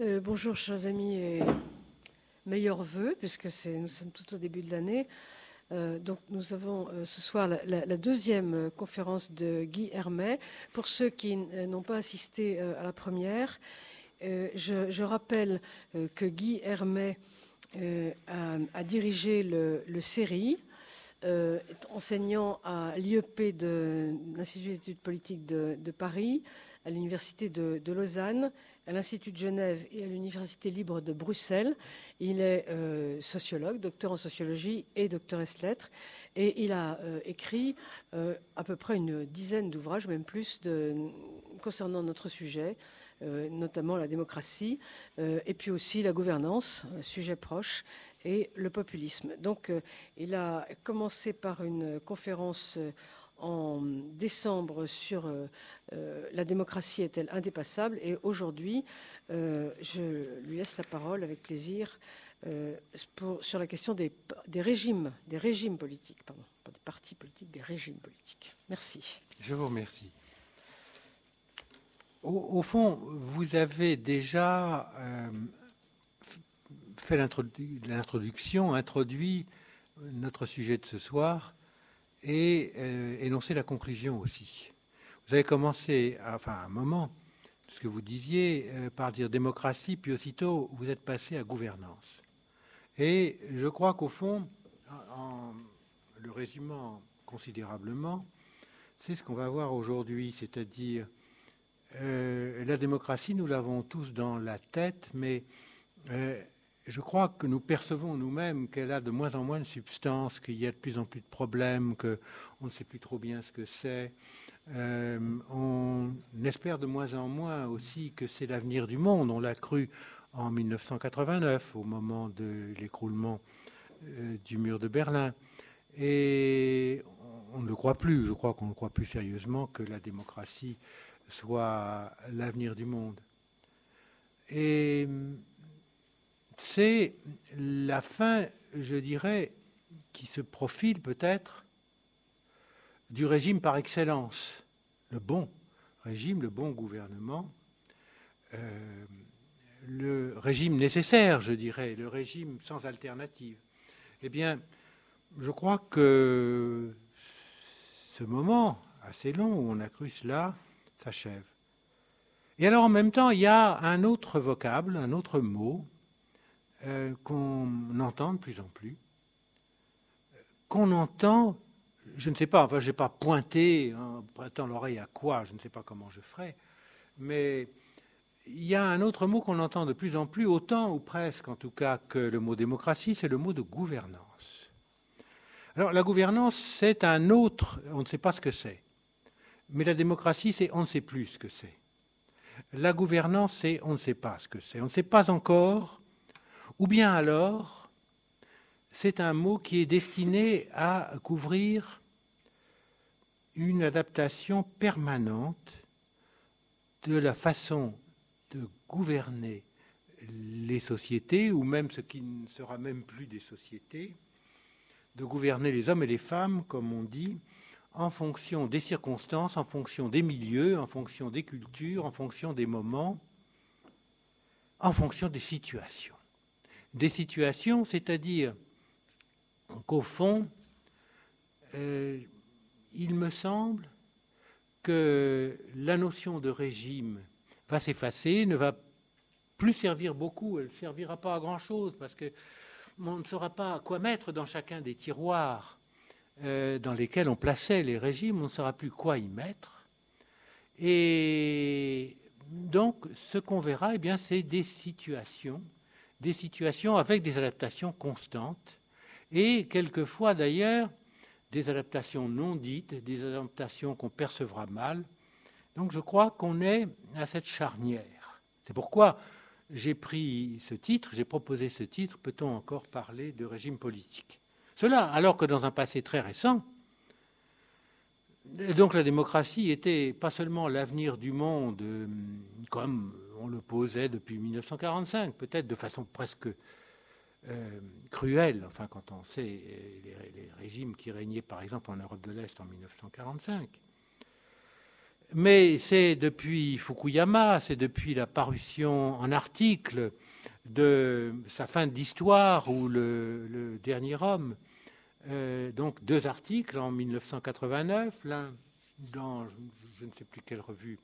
Euh, bonjour, chers amis, et meilleurs voeux, puisque nous sommes tout au début de l'année. Euh, donc, nous avons euh, ce soir la, deuxième conférence de Guy Hermet. Pour ceux qui n'ont pas assisté à la première, je, rappelle que Guy Hermet a, dirigé le, le enseignant à l'IEP de l'Institut d'études politiques de, Paris, à l'Université de Lausanne à l'Institut de Genève et à l'Université libre de Bruxelles. Il est euh, sociologue, docteur en sociologie et docteur ès lettres. Et il a euh, écrit euh, à peu près une dizaine d'ouvrages, même plus, concernant notre sujet, notamment la démocratie, et puis aussi la gouvernance, sujet proche, et le populisme. Donc il a commencé par une conférence en décembre sur euh, euh, la démocratie est-elle indépassable et aujourd'hui, euh, je lui laisse la parole avec plaisir sur la question des, régimes, des régimes politiques, pardon, pas des partis politiques, des régimes politiques. Merci. Je vous remercie. Au, fond, vous avez déjà fait l'introduction, introduit notre sujet de ce soir et euh, énoncer la conclusion aussi. Vous avez commencé, enfin à un moment, ce que vous disiez, euh, par dire démocratie, puis aussitôt vous êtes passé à gouvernance. Et je crois qu'au fond, en le résumant considérablement, c'est ce qu'on va voir aujourd'hui, c'est-à-dire euh, la démocratie, nous l'avons tous dans la tête, mais je crois que nous percevons nous-mêmes qu'elle a de moins en moins de substance, qu'il y a de plus en plus de problèmes, qu'on ne sait plus trop bien ce que c'est. Euh, on espère de moins en moins aussi que c'est l'avenir du monde. On l'a cru en 1989, au moment de l'écroulement euh, du mur de Berlin. Et on ne le croit plus. Je crois qu'on ne croit plus sérieusement que la démocratie soit l'avenir du monde. Et c'est la fin, je dirais, qui se profile peut-être du régime par excellence, le bon régime, le bon gouvernement, euh, le régime nécessaire, je dirais, le régime sans alternative. Eh bien, je crois que ce moment assez long où on a cru cela s'achève. Et alors en même temps, il y a un autre vocable, un autre mot, euh, qu'on entend de plus en plus, qu'on entend, je ne sais pas, enfin je n'ai pas pointé en pointant l'oreille à quoi, je ne sais pas comment je ferai, mais il y a un autre mot qu'on entend de plus en plus, autant ou presque en tout cas que le mot démocratie, c'est le mot de gouvernance. Alors la gouvernance, c'est un autre, on ne sait pas ce que c'est. Mais la démocratie, c'est on ne sait plus ce que c'est. La gouvernance, c'est on ne sait pas ce que c'est. On ne sait pas encore ou bien alors, c'est un mot qui est destiné à couvrir une adaptation permanente de la façon de gouverner les sociétés, ou même ce qui ne sera même plus des sociétés, de gouverner les hommes et les femmes, comme on dit, en fonction des circonstances, en fonction des milieux, en fonction des cultures, en fonction des moments, en fonction des situations des situations, c'est-à-dire qu'au fond, euh, il me semble que la notion de régime va s'effacer, ne va plus servir beaucoup, elle ne servira pas à grand-chose, parce qu'on ne saura pas quoi mettre dans chacun des tiroirs euh, dans lesquels on plaçait les régimes, on ne saura plus quoi y mettre. Et donc, ce qu'on verra, eh bien, c'est des situations des situations avec des adaptations constantes et quelquefois d'ailleurs des adaptations non dites, des adaptations qu'on percevra mal. Donc je crois qu'on est à cette charnière. C'est pourquoi j'ai pris ce titre, j'ai proposé ce titre, peut-on encore parler de régime politique? Cela alors que dans un passé très récent, donc la démocratie était pas seulement l'avenir du monde euh, comme on le posait depuis 1945, peut-être de façon presque euh, cruelle, enfin quand on sait les, régimes qui régnaient par exemple en Europe de l'Est en 1945. mais c'est depuis Fukuyama, c'est depuis la parution en article de sa fin d'histoire ou le, dernier homme, euh, donc deux articles en 1989, l'un dans ne sais plus quelle revue,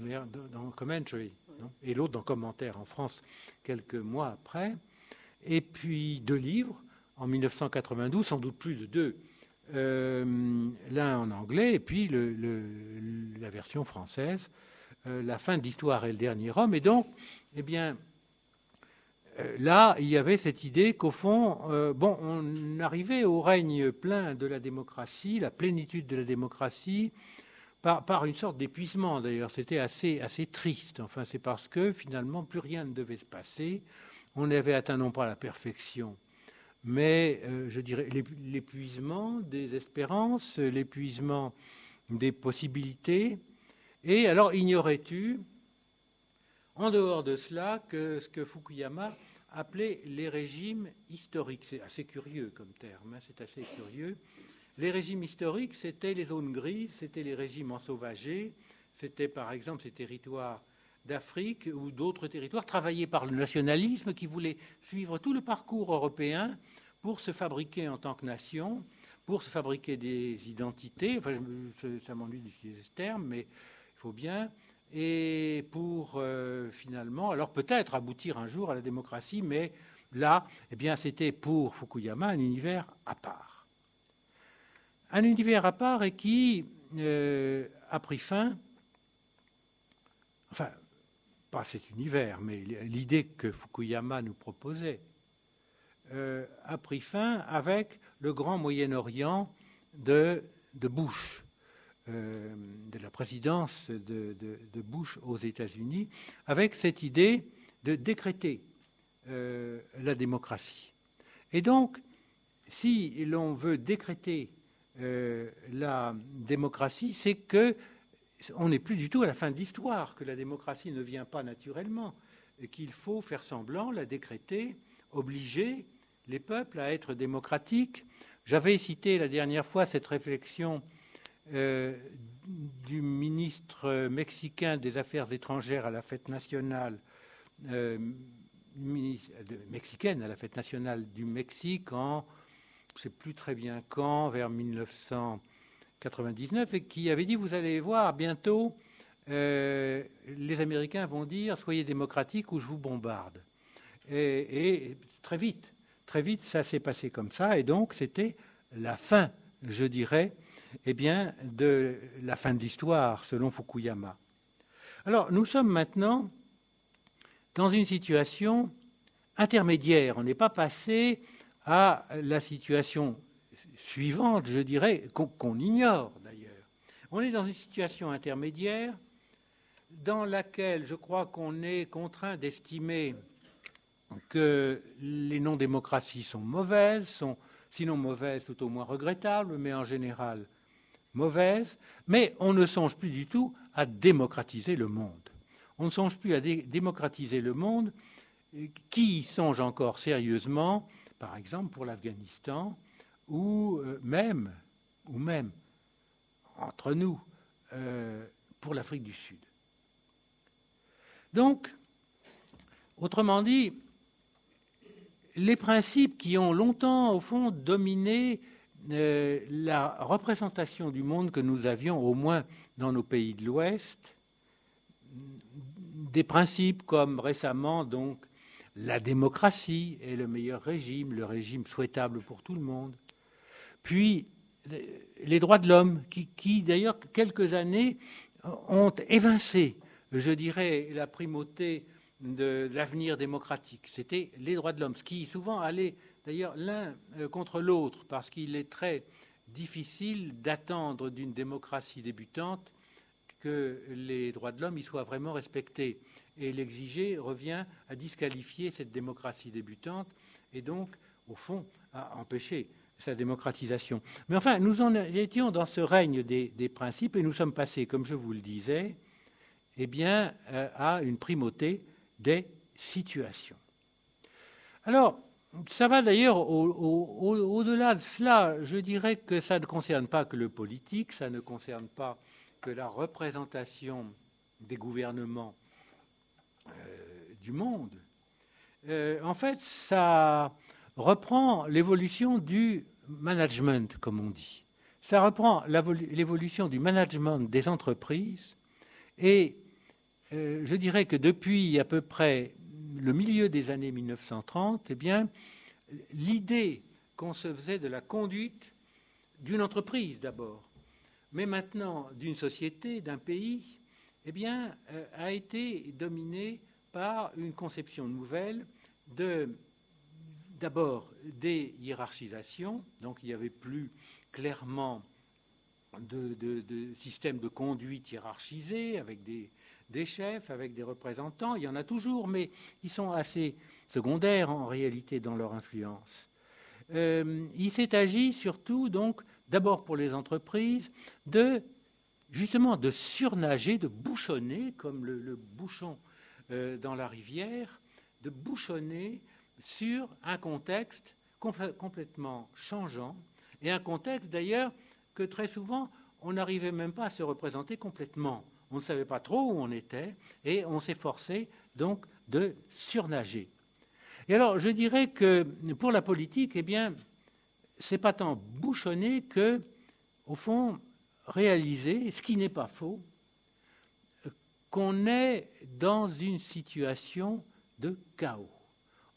dans Commentary, et l'autre dans Commentaire en France quelques mois après, et puis deux livres en 1992, sans doute plus de deux, euh, l'un en anglais et puis la version française, euh, La fin de l'histoire et le dernier homme. Et donc, eh bien, euh, là, il y avait cette idée qu'au fond, bon, on arrivait au règne plein de la démocratie, la plénitude de la démocratie, par, une sorte d'épuisement d'ailleurs. C'était assez, triste. Enfin, c'est parce que finalement, plus rien ne devait se passer. On avait atteint non pas la perfection, mais euh, je dirais l'épuisement des espérances, l'épuisement des possibilités. Et alors, ignorais-tu, en dehors de cela, que ce que Fukuyama appelait les régimes historiques? C'est assez curieux comme terme, hein, c'est assez curieux. Les régimes historiques, c'était les zones grises, c'était les régimes ensauvagés, c'était par exemple ces territoires d'Afrique ou d'autres territoires travaillés par le nationalisme qui voulait suivre tout le parcours européen pour se fabriquer en tant que nation, pour se fabriquer des identités. Enfin, ça m'ennuie d'utiliser ce terme, mais il faut bien. Et pour euh, finalement, alors peut-être aboutir un jour à la démocratie, mais là, eh bien, c'était pour Fukuyama un univers à part un univers à part et qui euh, a pris fin, enfin, pas cet univers, mais l'idée que Fukuyama nous proposait, euh, a pris fin avec le grand Moyen-Orient de, Bush, euh, de la présidence de, Bush aux États-Unis, avec cette idée de décréter la démocratie. Et donc, si l'on veut décréter euh, la démocratie, c'est que on n'est plus du tout à la fin de l'histoire, que la démocratie ne vient pas naturellement, qu'il faut faire semblant, la décréter, obliger les peuples à être démocratiques. J'avais cité la dernière fois cette réflexion euh, du ministre mexicain des Affaires étrangères à la fête nationale euh, mexicaine à la fête nationale du Mexique en je ne sais plus très bien quand, vers 1999, et qui avait dit, vous allez voir, bientôt, euh, les Américains vont dire, soyez démocratiques ou je vous bombarde. Et, très vite, très vite, ça s'est passé comme ça, et donc c'était la fin, je dirais, eh bien, de la fin de l'histoire, selon Fukuyama. Alors, nous sommes maintenant dans une situation intermédiaire. On n'est pas passé à la situation suivante, je dirais, qu'on ignore d'ailleurs. On est dans une situation intermédiaire dans laquelle je crois qu'on est contraint d'estimer que les non-démocraties sont mauvaises, sont sinon mauvaises, tout au moins regrettables, mais en général mauvaises, mais on ne songe plus du tout à démocratiser le monde. On ne songe plus à démocratiser le monde. Qui songe encore sérieusement par exemple pour l'Afghanistan, ou euh, même, ou même entre nous, euh, pour l'Afrique du Sud. Donc, autrement dit, les principes qui ont longtemps, au fond, dominé euh, la représentation du monde que nous avions, au moins dans nos pays de l'Ouest, des principes comme récemment donc la démocratie est le meilleur régime, le régime souhaitable pour tout le monde. Puis les droits de l'homme, qui, d'ailleurs quelques années ont évincé, je dirais, la primauté de l'avenir démocratique. C'était les droits de l'homme, ce qui souvent allait d'ailleurs l'un euh, contre l'autre, parce qu'il est très difficile d'attendre d'une démocratie débutante que les droits de l'homme y soient vraiment respectés et l'exiger revient à disqualifier cette démocratie débutante et donc, au fond, à empêcher sa démocratisation. Mais enfin, nous en étions dans ce règne des, principes et nous sommes passés, comme je vous le disais, eh bien, euh, à une primauté des situations. Alors, ça va d'ailleurs au-delà de cela. Je dirais que ça ne concerne pas que le politique, ça ne concerne pas que la représentation des gouvernements du monde, en fait, ça reprend l'évolution du management, comme on dit. Ça reprend l'évolution du management des entreprises et euh, je dirais que depuis à peu près le milieu des années 1930, eh bien, l'idée qu'on se faisait de la conduite d'une entreprise d'abord, mais maintenant d'une société, d'un pays, eh bien, euh, a été dominée par une conception nouvelle de d'abord des hiérarchisations, donc il n'y avait plus clairement de, de, système de conduite hiérarchisé avec des, chefs, avec des représentants. Il y en a toujours, mais ils sont assez secondaires en réalité dans leur influence. Euh, il s'est agi surtout, donc, d'abord pour les entreprises, de justement de surnager, de bouchonner, comme le, bouchon euh, dans la rivière, de bouchonner sur un contexte complètement changeant, et un contexte d'ailleurs que très souvent on n'arrivait même pas à se représenter complètement. On ne savait pas trop où on était, et on s'efforçait donc de surnager. Et alors, je dirais que pour la politique, eh bien, c'est pas tant bouchonner que, au fond, réaliser, ce qui n'est pas faux, qu'on est dans une situation de chaos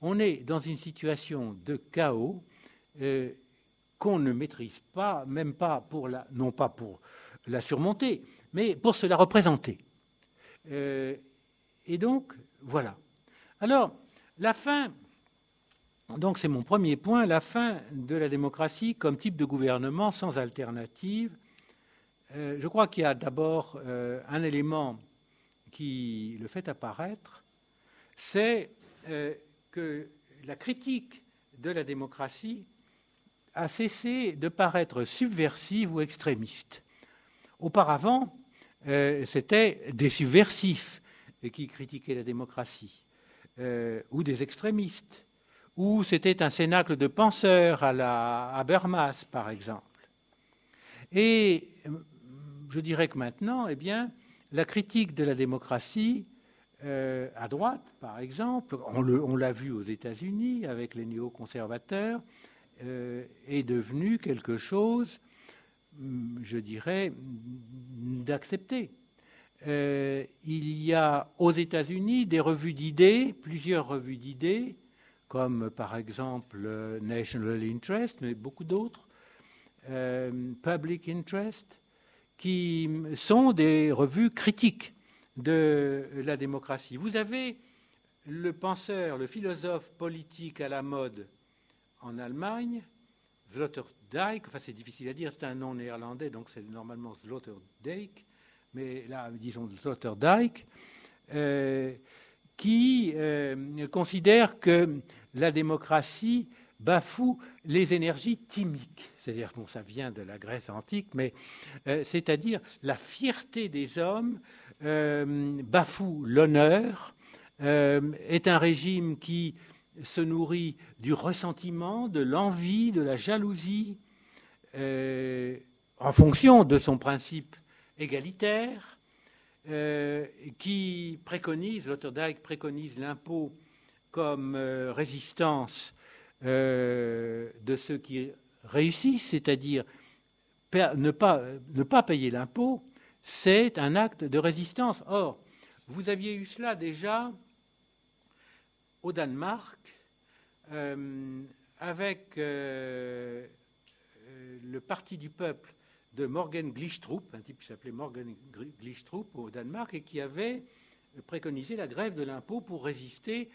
on est dans une situation de chaos euh, qu'on ne maîtrise pas, même pas pour la, non pas pour la surmonter, mais pour se la représenter. Euh, et donc, voilà. Alors, la fin, donc c'est mon premier point, la fin de la démocratie comme type de gouvernement sans alternative. Euh, je crois qu'il y a d'abord un élément qui le fait apparaître, c'est que la critique de la démocratie a cessé de paraître subversive ou extrémiste. Auparavant, euh, c'était des subversifs qui critiquaient la démocratie, euh, ou des extrémistes, ou c'était un cénacle de penseurs à la Habermas, par exemple. Et je dirais que maintenant, eh bien, la critique de la démocratie euh, à droite, par exemple, on l'a vu aux États-Unis avec les néoconservateurs, euh, est devenu quelque chose, hum, je dirais, d'accepter. Euh, il y a aux États-Unis des revues d'idées, plusieurs revues d'idées, comme par exemple National Interest, mais beaucoup d'autres, Public Interest, qui sont des revues critiques de la démocratie. Vous avez le penseur, le philosophe politique à la mode en Allemagne, Sloterdijk, enfin c'est difficile à dire, c'est un nom néerlandais, donc c'est normalement Sloterdijk, mais là, disons Sloterdijk, euh, qui euh, considère que la démocratie bafoue les énergies thymiques. C'est-à-dire, bon, ça vient de la Grèce antique, mais euh, c'est-à-dire la fierté des hommes euh, bafoue l'honneur, euh, est un régime qui se nourrit du ressentiment, de l'envie, de la jalousie, en fonction de son principe égalitaire, qui préconise, Sloterdijk préconise l'impôt comme résistance de ceux qui réussissent, c'est-à-dire ne pas, ne pas payer l'impôt, c'est un acte de résistance. Or, vous aviez eu cela déjà au Danemark euh, avec euh, euh, le Parti du peuple de Morgan Glistrup, un type qui s'appelait Morgan Glistrup au Danemark et qui avait préconisé la grève de l'impôt pour résister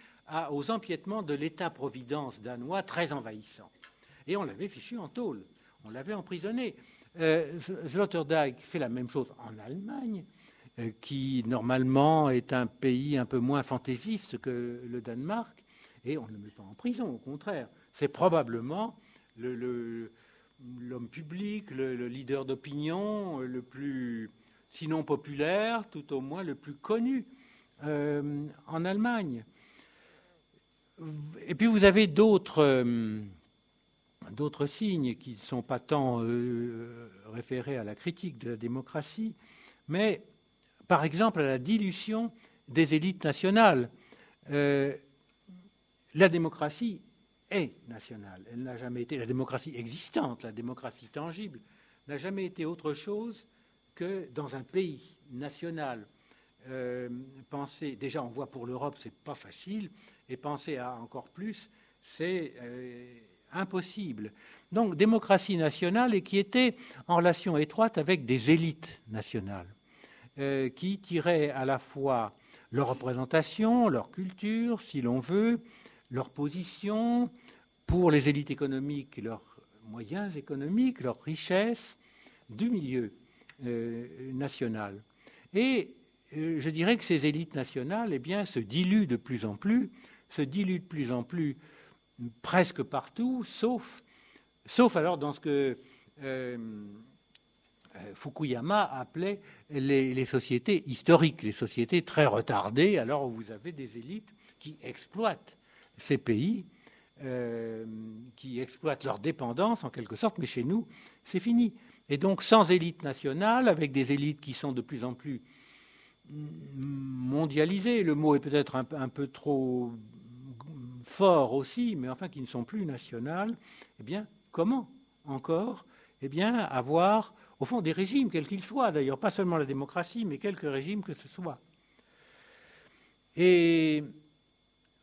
aux empiètements de l'État-providence danois très envahissant. Et on l'avait fichu en tôle, on l'avait emprisonné. Euh, Sloterdijk fait la même chose en Allemagne, euh, qui normalement est un pays un peu moins fantaisiste que le Danemark, et on ne le met pas en prison, au contraire. C'est probablement l'homme public, le, leader d'opinion le plus, sinon populaire, tout au moins le plus connu euh, en Allemagne. Et puis vous avez d'autres d'autres signes qui ne sont pas tant euh, référés à la critique de la démocratie, mais par exemple à la dilution des élites nationales. Euh, la démocratie est nationale. Elle n'a jamais été, la démocratie existante, la démocratie tangible, n'a jamais été autre chose que dans un pays national. Euh, penser, déjà on voit pour l'Europe, c'est pas facile, et penser à encore plus, c'est euh, impossible. Donc démocratie nationale et qui était en relation étroite avec des élites nationales, euh, qui tiraient à la fois leur représentation, leur culture, si l'on veut, leur position, pour les élites économiques, leurs moyens économiques, leurs richesses, du milieu euh, national. Et je dirais que ces élites nationales eh bien, se diluent de plus en plus, se diluent de plus en plus presque partout, sauf, sauf alors dans ce que euh, Fukuyama appelait les, les, sociétés historiques, les sociétés très retardées, alors où vous avez des élites qui exploitent ces pays euh, qui exploitent leur dépendance en quelque sorte, mais chez nous, c'est fini. Et donc sans élite nationale, avec des élites qui sont de plus en plus mondialisées, le mot est peut-être un, peu trop fort aussi, mais enfin qui ne sont plus nationales, eh bien, comment encore Eh avoir, au fond, des régimes, quels qu'ils soient, d'ailleurs, pas seulement la démocratie, mais quelques régimes que ce soit. Et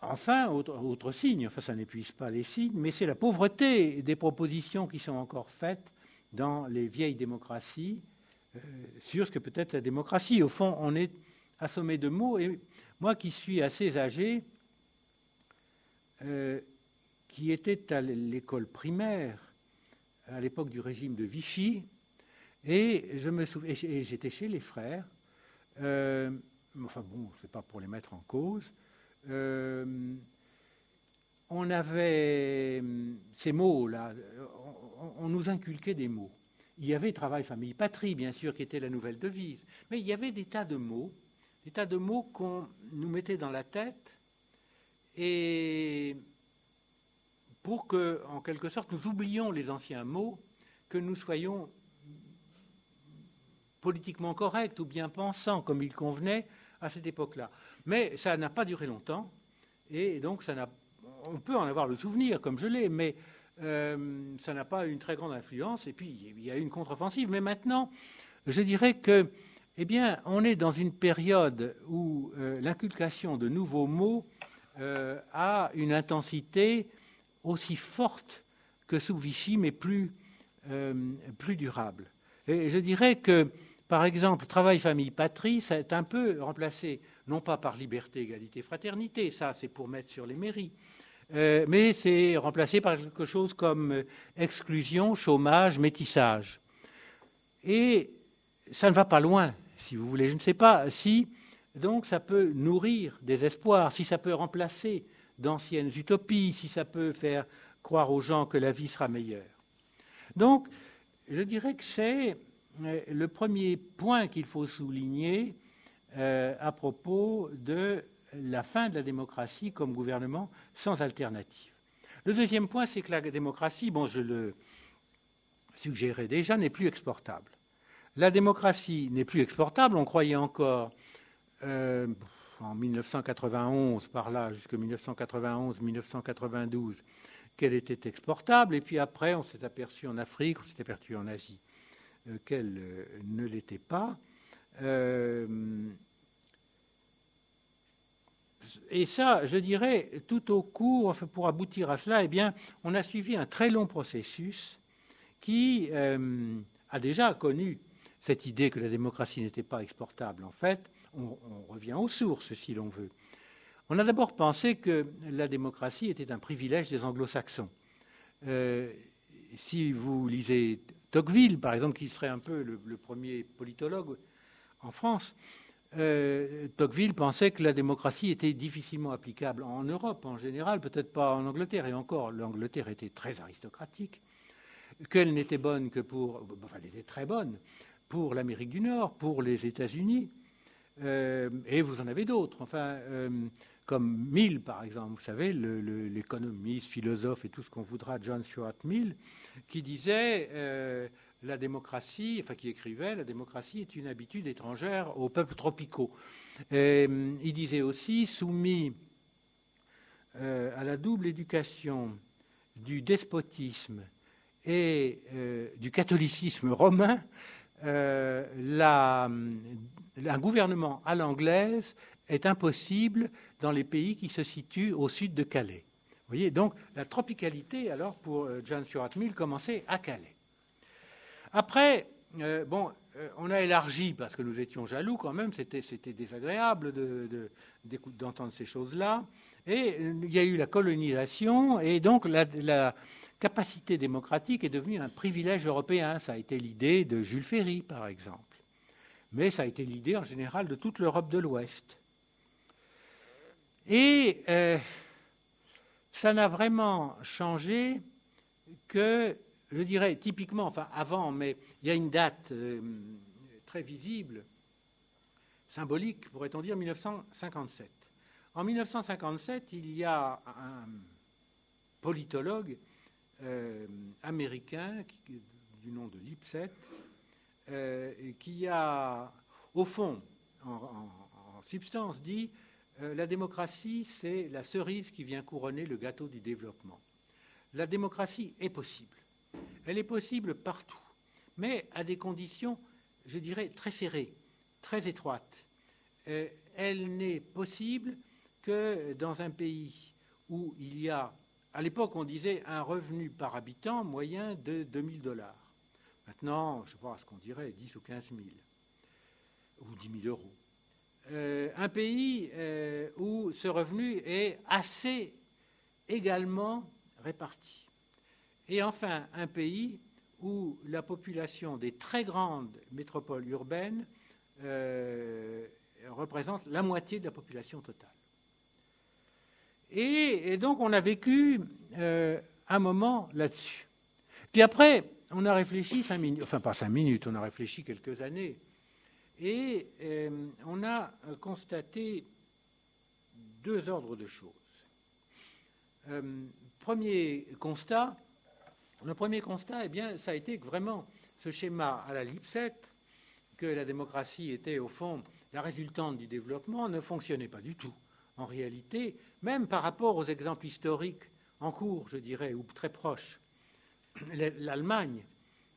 Enfin, autre, signe, enfin ça n'épuise pas les signes, mais c'est la pauvreté des propositions qui sont encore faites dans les vieilles démocraties euh, sur ce que peut être la démocratie. Au fond, on est assommé de mots, et moi qui suis assez âgé, euh, qui était à l'école primaire à l'époque du régime de Vichy, et je me souviens, j'étais chez les frères, euh, enfin bon, ce n'est pas pour les mettre en cause, euh, on avait ces mots-là, on, nous inculquait des mots. Il y avait travail, famille, patrie, bien sûr, qui était la nouvelle devise, mais il y avait des tas de mots, des tas de mots qu'on nous mettait dans la tête, et pour que, en quelque sorte, nous oublions les anciens mots, que nous soyons politiquement corrects ou bien pensants comme il convenait à cette époque-là. Mais ça n'a pas duré longtemps, et donc ça n'a, on peut en avoir le souvenir, comme je l'ai, mais euh, ça n'a pas une très grande influence, et puis il y a eu une contre-offensive. Mais maintenant, je dirais que, eh bien, on est dans une période où euh, l'inculcation de nouveaux mots euh, a une intensité aussi forte que sous Vichy, mais plus, plus durable. Et je dirais que, par exemple, travail, famille, patrie, ça est un peu remplacé non pas par liberté, égalité, fraternité, ça c'est pour mettre sur les mairies, euh, mais c'est remplacé par quelque chose comme euh, exclusion, chômage, métissage. Et ça ne va pas loin, si vous voulez. Je ne sais pas si, donc, ça peut nourrir des espoirs, si ça peut remplacer d'anciennes utopies, si ça peut faire croire aux gens que la vie sera meilleure. Donc, je dirais que c'est euh, le premier point qu'il faut souligner euh, à propos de la fin de la démocratie comme gouvernement sans alternative. Le deuxième point, c'est que la démocratie, bon, je le suggérais déjà, n'est plus exportable. La démocratie n'est plus exportable. On croyait encore euh, en 1991, par là, jusqu'en 1991-1992, qu'elle était exportable? Et puis après, on s'est aperçu en Afrique, on s'est aperçu en Asie euh, qu'elle ne l'était pas. Euh, et ça, je dirais, tout au cours, pour aboutir à cela, eh bien, on a suivi un très long processus qui euh, a déjà connu cette idée que la démocratie n'était pas exportable. En fait, on, revient aux sources, si l'on veut. On a d'abord pensé que la démocratie était un privilège des anglo-saxons. Euh, si vous lisez Tocqueville, par exemple, qui serait un peu le premier politologue en France, euh, Tocqueville pensait que la démocratie était difficilement applicable en Europe en général, peut-être pas en Angleterre, et encore, l'Angleterre était très aristocratique, qu'elle n'était bonne que pour, enfin, elle était très bonne pour l'Amérique du Nord, pour les États-Unis, euh, et vous en avez d'autres, enfin, euh, comme Mill, par exemple, vous savez, l'économiste, philosophe et tout ce qu'on voudra, John Stuart Mill, qui disait la démocratie, enfin qui écrivait, la démocratie est une habitude étrangère aux peuples tropicaux. il disait aussi, soumis à la double éducation du despotisme et du catholicisme romain, la, un gouvernement à l'anglaise est impossible dans les pays qui se situent au sud de Calais. Vous voyez, donc la tropicalité, alors, pour euh, John Stuart Mill, commençait à Calais. Après, euh, bon, euh, on a élargi parce que nous étions jaloux quand même, c'était, désagréable d'entendre ces choses-là. Et il y a eu la colonisation, et donc la, la, capacité démocratique est devenue un privilège européen. Ça a été l'idée de Jules Ferry, par exemple. Mais ça a été l'idée en général de toute l'Europe de l'Ouest. Et euh, ça n'a vraiment changé que, je dirais, typiquement, enfin avant, mais il y a une date euh, très visible, symbolique, pourrait-on dire, 1957. En 1957, il y a un politologue euh, américain du nom de Lipset qui a, au fond, en substance, dit euh, la démocratie, c'est la cerise qui vient couronner le gâteau du développement. La démocratie est possible. Elle est possible partout, mais à des conditions, je dirais, très serrées, très étroites. Euh, elle n'est possible que dans un pays où il y a, à l'époque, on disait un revenu par habitant moyen de 2000 dollars. Maintenant, je ne sais pas ce qu'on dirait, 10 ou 15 000, ou 10 000 euros. Euh, un pays euh, où ce revenu est assez également réparti. Et enfin, un pays où la population des très grandes métropoles urbaines euh, représente la moitié de la population totale. Et, donc on a vécu un moment là-dessus. Puis après, on a réfléchi cinq minutes, enfin pas cinq minutes, on a réfléchi quelques années et euh, on a euh, constaté deux ordres de choses. Euh, premier constat, le premier constat, eh bien, ça a été que vraiment ce schéma à la Lipset, que la démocratie était au fond la résultante du développement, ne fonctionnait pas du tout. En réalité, même par rapport aux exemples historiques en cours, je dirais, ou très proches, l'Allemagne,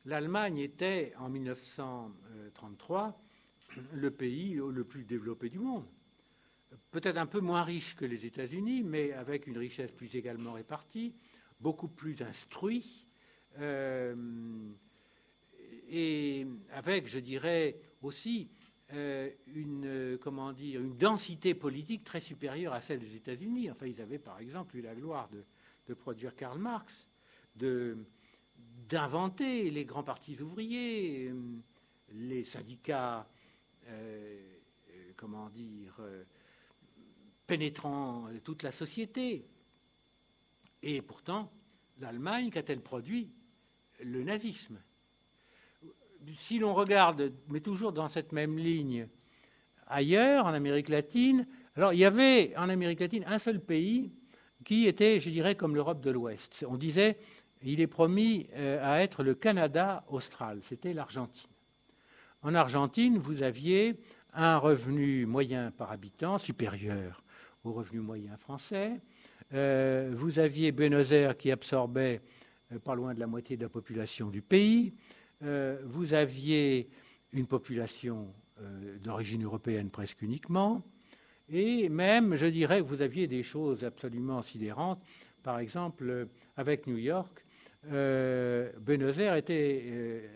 l'Allemagne était en 1933 le pays le plus développé du monde. Peut-être un peu moins riche que les États-Unis, mais avec une richesse plus également répartie, beaucoup plus instruit, euh, et avec, je dirais, aussi euh, une, comment dire, une densité politique très supérieure à celle des États-Unis. Enfin, ils avaient par exemple eu la gloire de, de produire Karl Marx, d'inventer les grands partis ouvriers, les syndicats euh, comment dire, euh, pénétrant toute la société. Et pourtant, l'Allemagne, qu'a-t-elle produit Le nazisme? Si l'on regarde, mais toujours dans cette même ligne, ailleurs, en Amérique latine, alors il y avait en Amérique latine un seul pays qui était, je dirais, comme l'Europe de l'Ouest. On disait, il est promis euh, à être le Canada austral, c'était l'Argentine. En Argentine, vous aviez un revenu moyen par habitant supérieur au revenu moyen français. Euh, vous aviez Buenos Aires qui absorbait euh, pas loin de la moitié de la population du pays. Vous aviez une population d'origine européenne presque uniquement. Et même, je dirais, vous aviez des choses absolument sidérantes. Par exemple, avec New York, Buenos Aires était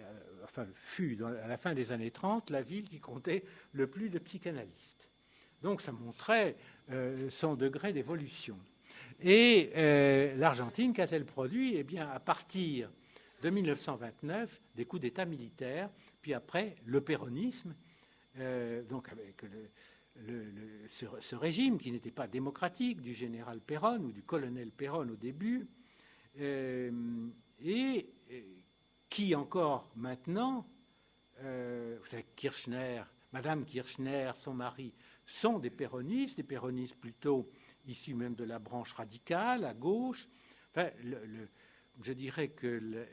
enfin, fut à la fin des années 30 la ville qui comptait le plus de psychanalystes. Donc ça montrait euh, son degré d'évolution. Et euh, l'Argentine, qu'a-t-elle produit? Eh bien, à partir de 1929, des coups d'État militaires, puis après le péronisme, euh, donc avec ce, régime qui n'était pas démocratique du général Perron ou du colonel Perron au début, et qui encore maintenant, euh, vous savez, Kirchner, Madame Kirchner, son mari, sont des péronistes, des péronistes plutôt issus même de la branche radicale, à gauche. Enfin, je dirais que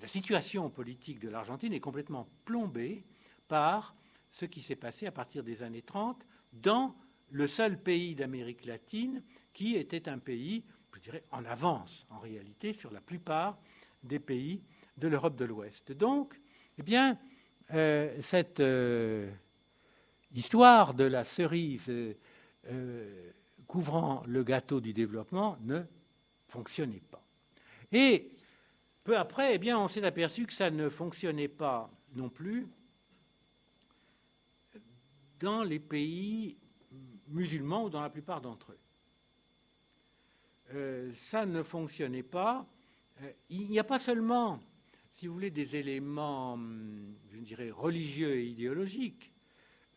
la situation politique de l'Argentine est complètement plombée par ce qui s'est passé à partir des années 30 dans le seul pays d'Amérique latine qui était un pays, je dirais, en avance en réalité sur la plupart des pays de l'Europe de l'Ouest. Donc, eh bien, euh, cette euh, histoire de la cerise euh, couvrant le gâteau du développement ne fonctionnait pas. Et peu après, eh bien, on s'est aperçu que ça ne fonctionnait pas non plus dans les pays musulmans ou dans la plupart d'entre eux. Euh, ça ne fonctionnait pas. Euh, il n'y a pas seulement, si vous voulez, des éléments, hum, je dirais, religieux et idéologiques,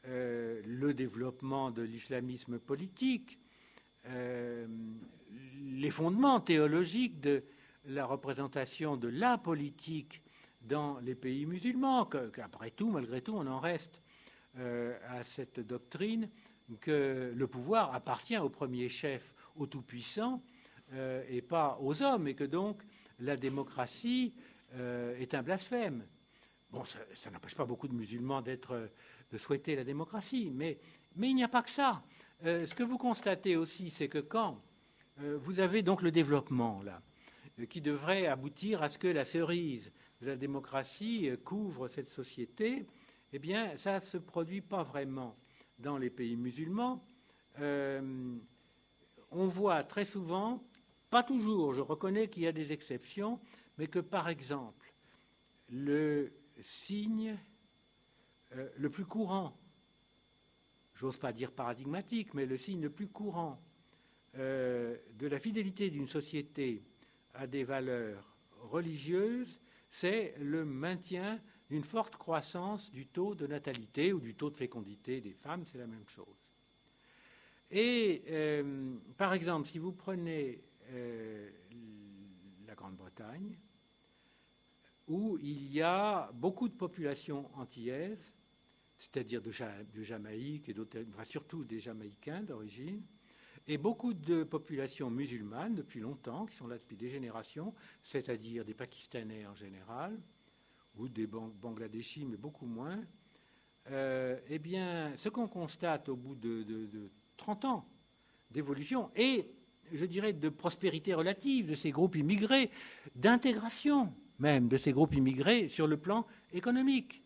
euh, le développement de l'islamisme politique, les fondements théologiques de la représentation de la politique dans les pays musulmans, qu'après tout, malgré tout, on en reste à cette doctrine que le pouvoir appartient au premier chef, au Tout-Puissant, euh, et pas aux hommes, et que donc la démocratie euh, est un blasphème. Bon, ça, n'empêche pas beaucoup de musulmans d'être, de souhaiter la démocratie, mais, mais il n'y a pas que ça. Euh, ce que vous constatez aussi, c'est que quand vous avez donc le développement, là, qui devrait aboutir à ce que la cerise de la démocratie couvre cette société, eh bien, ça ne se produit pas vraiment dans les pays musulmans. on voit très souvent pas toujours, je reconnais qu'il y a des exceptions, mais que par exemple, le signe euh, le plus courant, j'ose pas dire paradigmatique, mais le signe le plus courant euh, de la fidélité d'une société à des valeurs religieuses, c'est le maintien d'une forte croissance du taux de natalité ou du taux de fécondité des femmes, c'est la même chose. Et euh, par exemple, si vous prenez euh, la Grande-Bretagne, où il y a beaucoup de populations antillaises, c'est-à-dire de, Jamaïque et enfin, surtout des Jamaïcains d'origine, et beaucoup de populations musulmanes depuis longtemps, qui sont là depuis des générations, c'est-à-dire des Pakistanais en général, ou des Bangladeshis, mais beaucoup moins. Euh, eh bien, ce qu'on constate au bout de, de 30 ans d'évolution, et je dirais, de prospérité relative de ces groupes immigrés, d'intégration même de ces groupes immigrés sur le plan économique,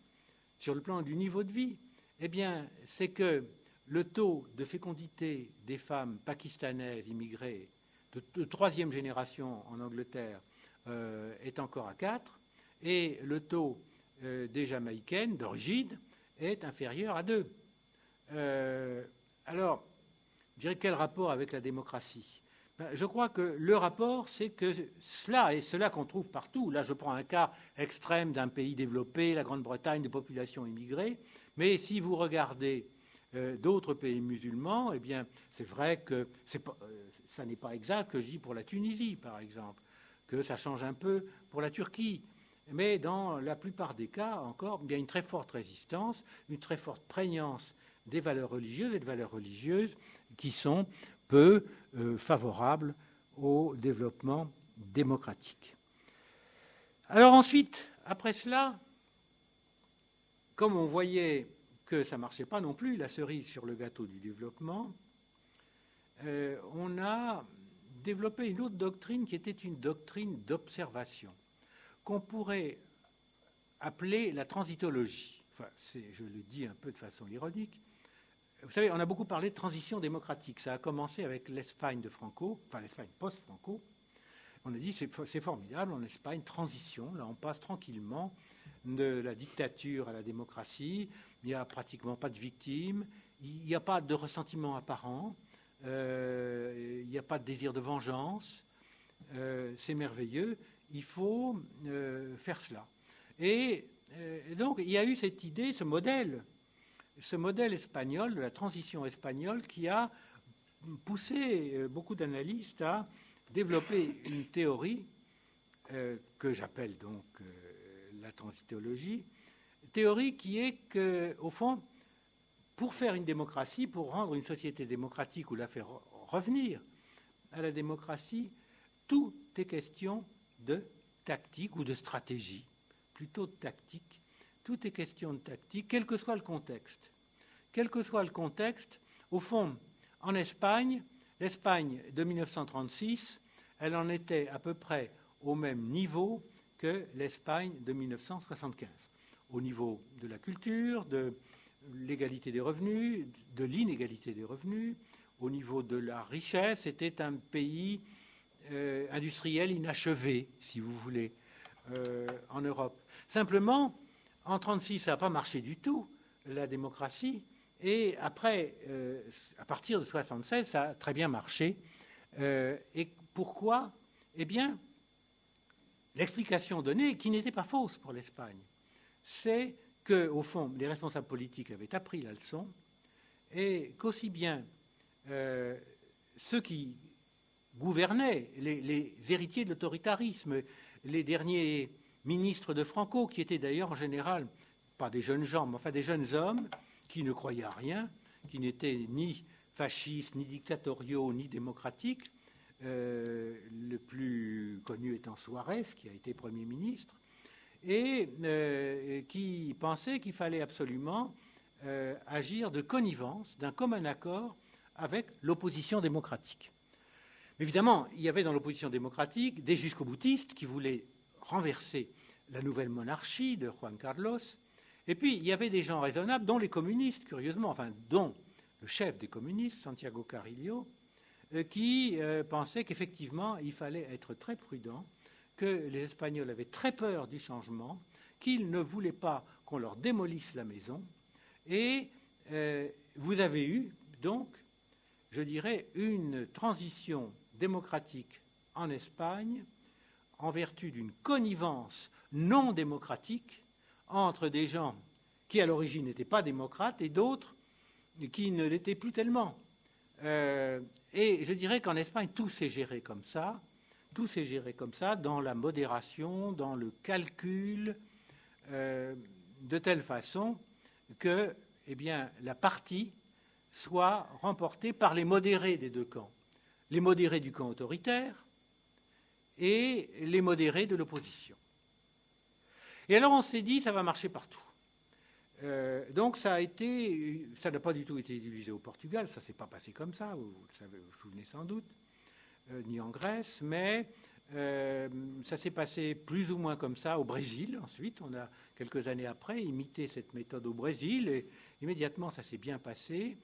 sur le plan du niveau de vie, eh bien, c'est que le taux de fécondité des femmes pakistanaises immigrées de, troisième génération en Angleterre euh, est encore à 4, et le taux euh, des Jamaïcaines d'origine est inférieur à 2. Euh, alors, je dirais quel rapport avec la démocratie? Je crois que le rapport, c'est que cela, et cela qu'on trouve partout, là je prends un cas extrême d'un pays développé, la Grande-Bretagne, de population immigrée, mais si vous regardez euh, d'autres pays musulmans, eh bien c'est vrai que pas, euh, ça n'est pas exact que je dis pour la Tunisie, par exemple, que ça change un peu pour la Turquie. Mais dans la plupart des cas, encore, il y a une très forte résistance, une très forte prégnance des valeurs religieuses et de valeurs religieuses qui sont peu favorable au développement démocratique. Alors ensuite, après cela, comme on voyait que ça ne marchait pas non plus, la cerise sur le gâteau du développement, euh, on a développé une autre doctrine qui était une doctrine d'observation, qu'on pourrait appeler la transitologie. Enfin, je le dis un peu de façon ironique, vous savez, on a beaucoup parlé de transition démocratique. Ça a commencé avec l'Espagne de Franco, enfin l'Espagne post-Franco. On a dit c'est formidable en Espagne, transition. Là, on passe tranquillement de la dictature à la démocratie. Il n'y a pratiquement pas de victimes. Il n'y a pas de ressentiment apparent. Euh, il n'y a pas de désir de vengeance. Euh, c'est merveilleux. Il faut euh, faire cela. Et, et donc, il y a eu cette idée, ce modèle ce modèle espagnol, de la transition espagnole, qui a poussé euh, beaucoup d'analystes à développer une théorie euh, que j'appelle donc euh, la transitologie, théorie qui est que, au fond, pour faire une démocratie, pour rendre une société démocratique ou la faire revenir à la démocratie, tout est question de tactique ou de stratégie, plutôt de tactique. Tout est question de tactique, quel que soit le contexte. Quel que soit le contexte, au fond, en Espagne, l'Espagne de 1936, elle en était à peu près au même niveau que l'Espagne de 1975, au niveau de la culture, de l'égalité des revenus, de l'inégalité des revenus, au niveau de la richesse. C'était un pays euh, industriel inachevé, si vous voulez, euh, en Europe. Simplement, en 1936, ça n'a pas marché du tout, la démocratie. Et après, euh, à partir de 1976, ça a très bien marché. et pourquoi? Eh bien, l'explication donnée, qui n'était pas fausse pour l'Espagne, c'est qu'au fond, les responsables politiques avaient appris la leçon et qu'aussi bien euh, ceux qui gouvernaient, les, héritiers de l'autoritarisme, les derniers ministres de Franco, qui étaient d'ailleurs en général pas des jeunes gens, mais enfin des jeunes hommes qui ne croyaient à rien, qui n'étaient ni fascistes, ni dictatoriaux, ni démocratiques, euh, le plus connu étant Suarez, qui a été Premier ministre, et euh, qui pensait qu'il fallait absolument agir de connivence, d'un commun accord avec l'opposition démocratique. Évidemment, il y avait dans l'opposition démocratique des jusqu'au-boutistes qui voulaient renverser la nouvelle monarchie de Juan Carlos. Et puis, il y avait des gens raisonnables, dont les communistes, curieusement, enfin, dont le chef des communistes, Santiago Carrillo, euh, qui euh, pensait qu'effectivement, il fallait être très prudent, que les Espagnols avaient très peur du changement, qu'ils ne voulaient pas qu'on leur démolisse la maison. Et euh, vous avez eu, donc, je dirais, une transition démocratique en Espagne en vertu d'une connivence non démocratique entre des gens qui à l'origine n'étaient pas démocrates et d'autres qui ne l'étaient plus tellement. Euh, et je dirais qu'en Espagne, tout s'est géré comme ça, tout s'est géré comme ça, dans la modération, dans le calcul, euh, de telle façon que eh la partie soit remporté par les modérés des deux camps. Les modérés du camp autoritaire et les modérés de l'opposition. Et alors on s'est dit, ça va marcher partout. Euh, donc ça a été, ça n'a pas du tout été utilisé au Portugal, ça s'est pas passé comme ça, vous, le savez, vous souvenez sans doute, euh, ni en Grèce, mais euh, ça s'est passé plus ou moins comme ça au Brésil. Ensuite, on a quelques années après imité cette méthode au Brésil et immédiatement ça s'est bien passé.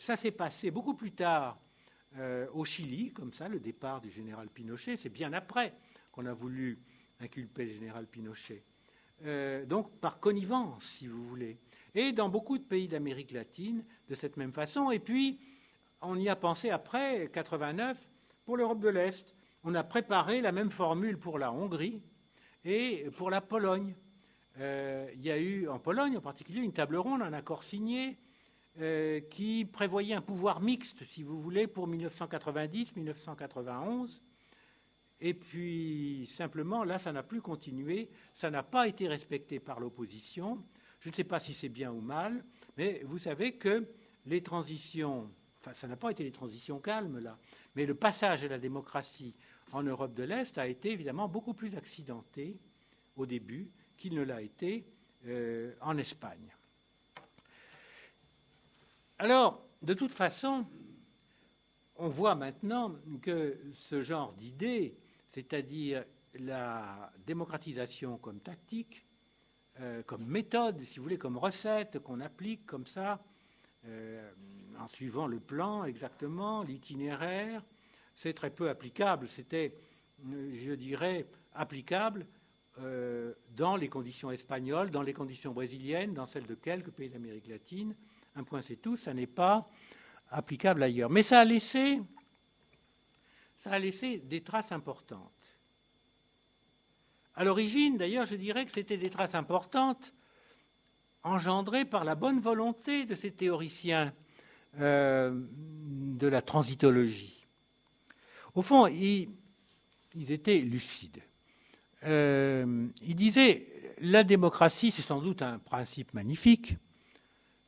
Ça s'est passé beaucoup plus tard au Chili, comme ça, le départ du général Pinochet. C'est bien après qu'on a voulu inculper le général Pinochet. Euh, donc par connivence, si vous voulez. Et dans beaucoup de pays d'Amérique latine, de cette même façon. Et puis, on y a pensé après, 89, pour l'Europe de l'Est. On a préparé la même formule pour la Hongrie et pour la Pologne. il y a eu en Pologne en particulier une table ronde, un accord signé euh, qui prévoyait un pouvoir mixte, si vous voulez, pour 1990-1991. Et puis, simplement, là, ça n'a plus continué, ça n'a pas été respecté par l'opposition. Je ne sais pas si c'est bien ou mal, mais vous savez que les transitions, enfin, ça n'a pas été des transitions calmes, là, mais le passage à la démocratie en Europe de l'Est a été évidemment beaucoup plus accidenté au début qu'il ne l'a été euh, en Espagne. Alors, de toute façon, on voit maintenant que ce genre d'idée, c'est-à-dire la démocratisation comme tactique, euh, comme méthode, si vous voulez, comme recette qu'on applique comme ça, euh, en suivant le plan exactement, l'itinéraire, c'est très peu applicable. C'était, je dirais, applicable euh, dans les conditions espagnoles, dans les conditions brésiliennes, dans celles de quelques pays d'Amérique latine, un point c'est tout, ça n'est pas applicable ailleurs. Mais ça a laissé, ça a laissé des traces importantes. À l'origine, d'ailleurs, je dirais que c'était des traces importantes engendrées par la bonne volonté de ces théoriciens euh, de la transitologie. Au fond, ils, étaient lucides. Euh, ils disaient la démocratie, c'est sans doute un principe magnifique,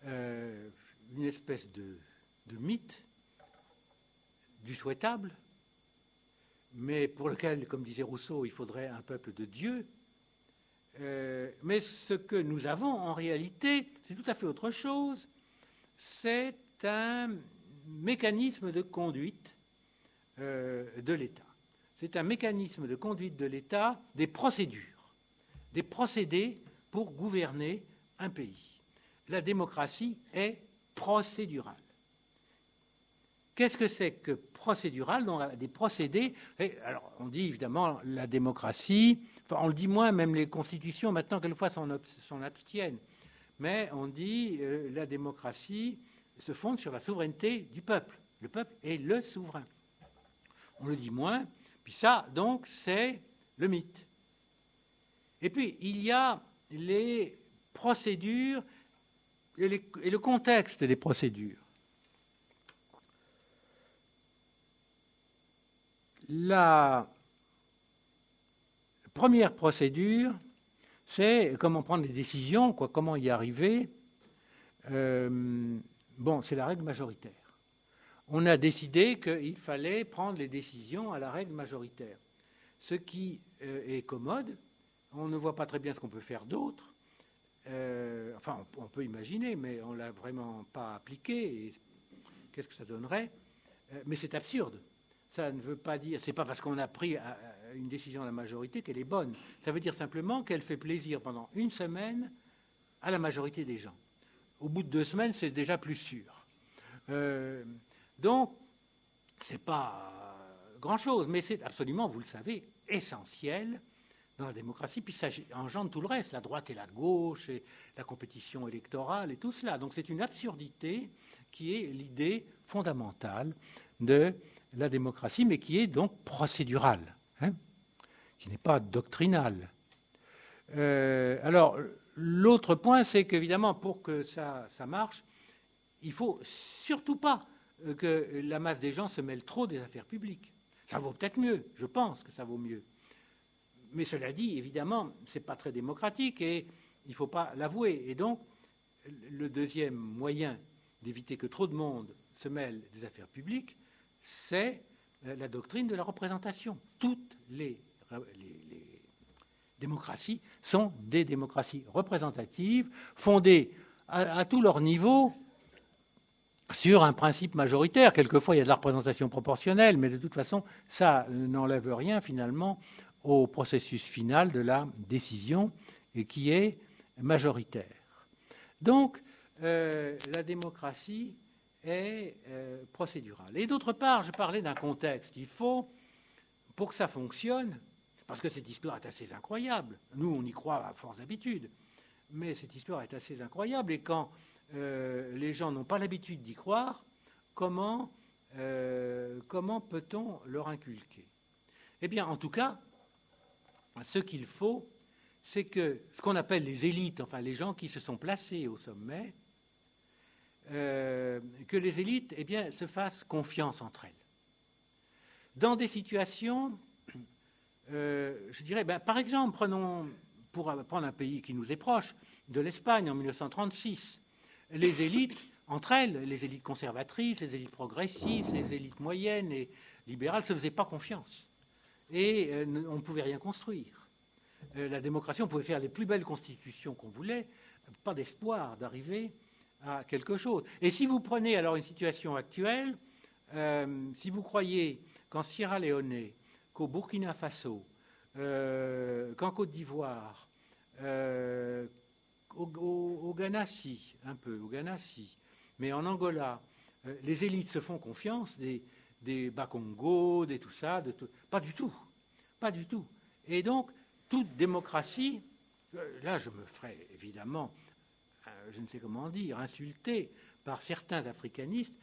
euh, une espèce de, mythe du souhaitable, mais pour lequel, comme disait Rousseau, il faudrait un peuple de Dieu. Euh, mais ce que nous avons en réalité, c'est tout à fait autre chose. C'est un mécanisme de conduite euh, de l'État. C'est un mécanisme de conduite de l'État des procédures, des procédés pour gouverner un pays. La démocratie est procédurale. Qu'est-ce que c'est que procédural dans des procédés Alors, on dit évidemment la démocratie, enfin, on le dit moins, même les constitutions maintenant, quelquefois, s'en abstiennent. Mais on dit euh, la démocratie se fonde sur la souveraineté du peuple. Le peuple est le souverain. On le dit moins. Puis ça, donc, c'est le mythe. Et puis, il y a les procédures et le contexte des procédures. La première procédure, c'est comment prendre des décisions, quoi, comment y arriver. Euh, bon, c'est la règle majoritaire. On a décidé qu'il fallait prendre les décisions à la règle majoritaire. Ce qui euh, est commode, on ne voit pas très bien ce qu'on peut faire d'autre. Euh, enfin, on, peut imaginer, mais on ne l'a vraiment pas appliqué. Qu'est-ce que ça donnerait? Mais c'est absurde ça ne veut pas dire, c'est pas parce qu'on a pris euh, une décision à la majorité qu'elle est bonne. Ça veut dire simplement qu'elle fait plaisir pendant une semaine à la majorité des gens. Au bout de deux semaines, c'est déjà plus sûr. Euh, donc, c'est pas grand-chose, mais c'est absolument, vous le savez, essentiel dans la démocratie, puis ça engendre tout le reste, la droite et la gauche, la compétition électorale et tout cela. Donc c'est une absurdité qui est l'idée fondamentale de la démocratie, mais qui est donc procédurale, hein, qui n'est pas doctrinale. Euh, alors, l'autre point, c'est qu'évidemment, pour que ça, ça marche, il faut surtout pas euh, que la masse des gens se mêle trop des affaires publiques. Ça vaut peut-être mieux, je pense que ça vaut mieux. Mais cela dit, évidemment, ce n'est pas très démocratique et il ne faut pas l'avouer. Et donc, le deuxième moyen d'éviter que trop de monde se mêle des affaires publiques, c'est euh, la doctrine de la représentation. Toutes les, démocraties sont des démocraties représentatives, fondées à, tous leurs niveaux sur un principe majoritaire. Quelquefois, il y a de la représentation proportionnelle, mais de toute façon, ça n'enlève rien finalement au processus final de la décision qui est majoritaire. Donc, euh, la démocratie est euh, procédural. Et d'autre part, je parlais d'un contexte. Il faut, pour que ça fonctionne, parce que cette histoire est assez incroyable, nous on y croit à force d'habitude, mais cette histoire est assez incroyable, et quand euh, les gens n'ont pas l'habitude d'y croire, comment, euh, comment peut-on leur inculquer? Eh bien, en tout cas, ce qu'il faut, c'est que ce qu'on appelle les élites, enfin les gens qui se sont placés au sommet, euh, que les élites eh bien, se fassent confiance entre elles. Dans des situations, euh, je dirais, ben, par exemple, prenons, pour prendre un pays qui nous est proche, de l'Espagne en 1936, les élites, entre elles, les élites conservatrices, les élites progressistes, les élites moyennes et libérales, ne se faisaient pas confiance. Et euh, on ne pouvait rien construire. la démocratie, on pouvait faire les plus belles constitutions qu'on voulait, pas d'espoir d'arriver à quelque chose. Et si vous prenez alors une situation actuelle, euh, si vous croyez qu'en Sierra Leone, qu'au Burkina Faso, euh, qu'en Côte d'Ivoire, euh, au, Ghana, si, un peu, au Ghana, si, mais en Angola, les élites se font confiance, des, des Bakongo, des tout ça, de tout, pas du tout, pas du tout. Et donc, toute démocratie, là je me ferai évidemment je ne sais comment dire, insulté par certains africanistes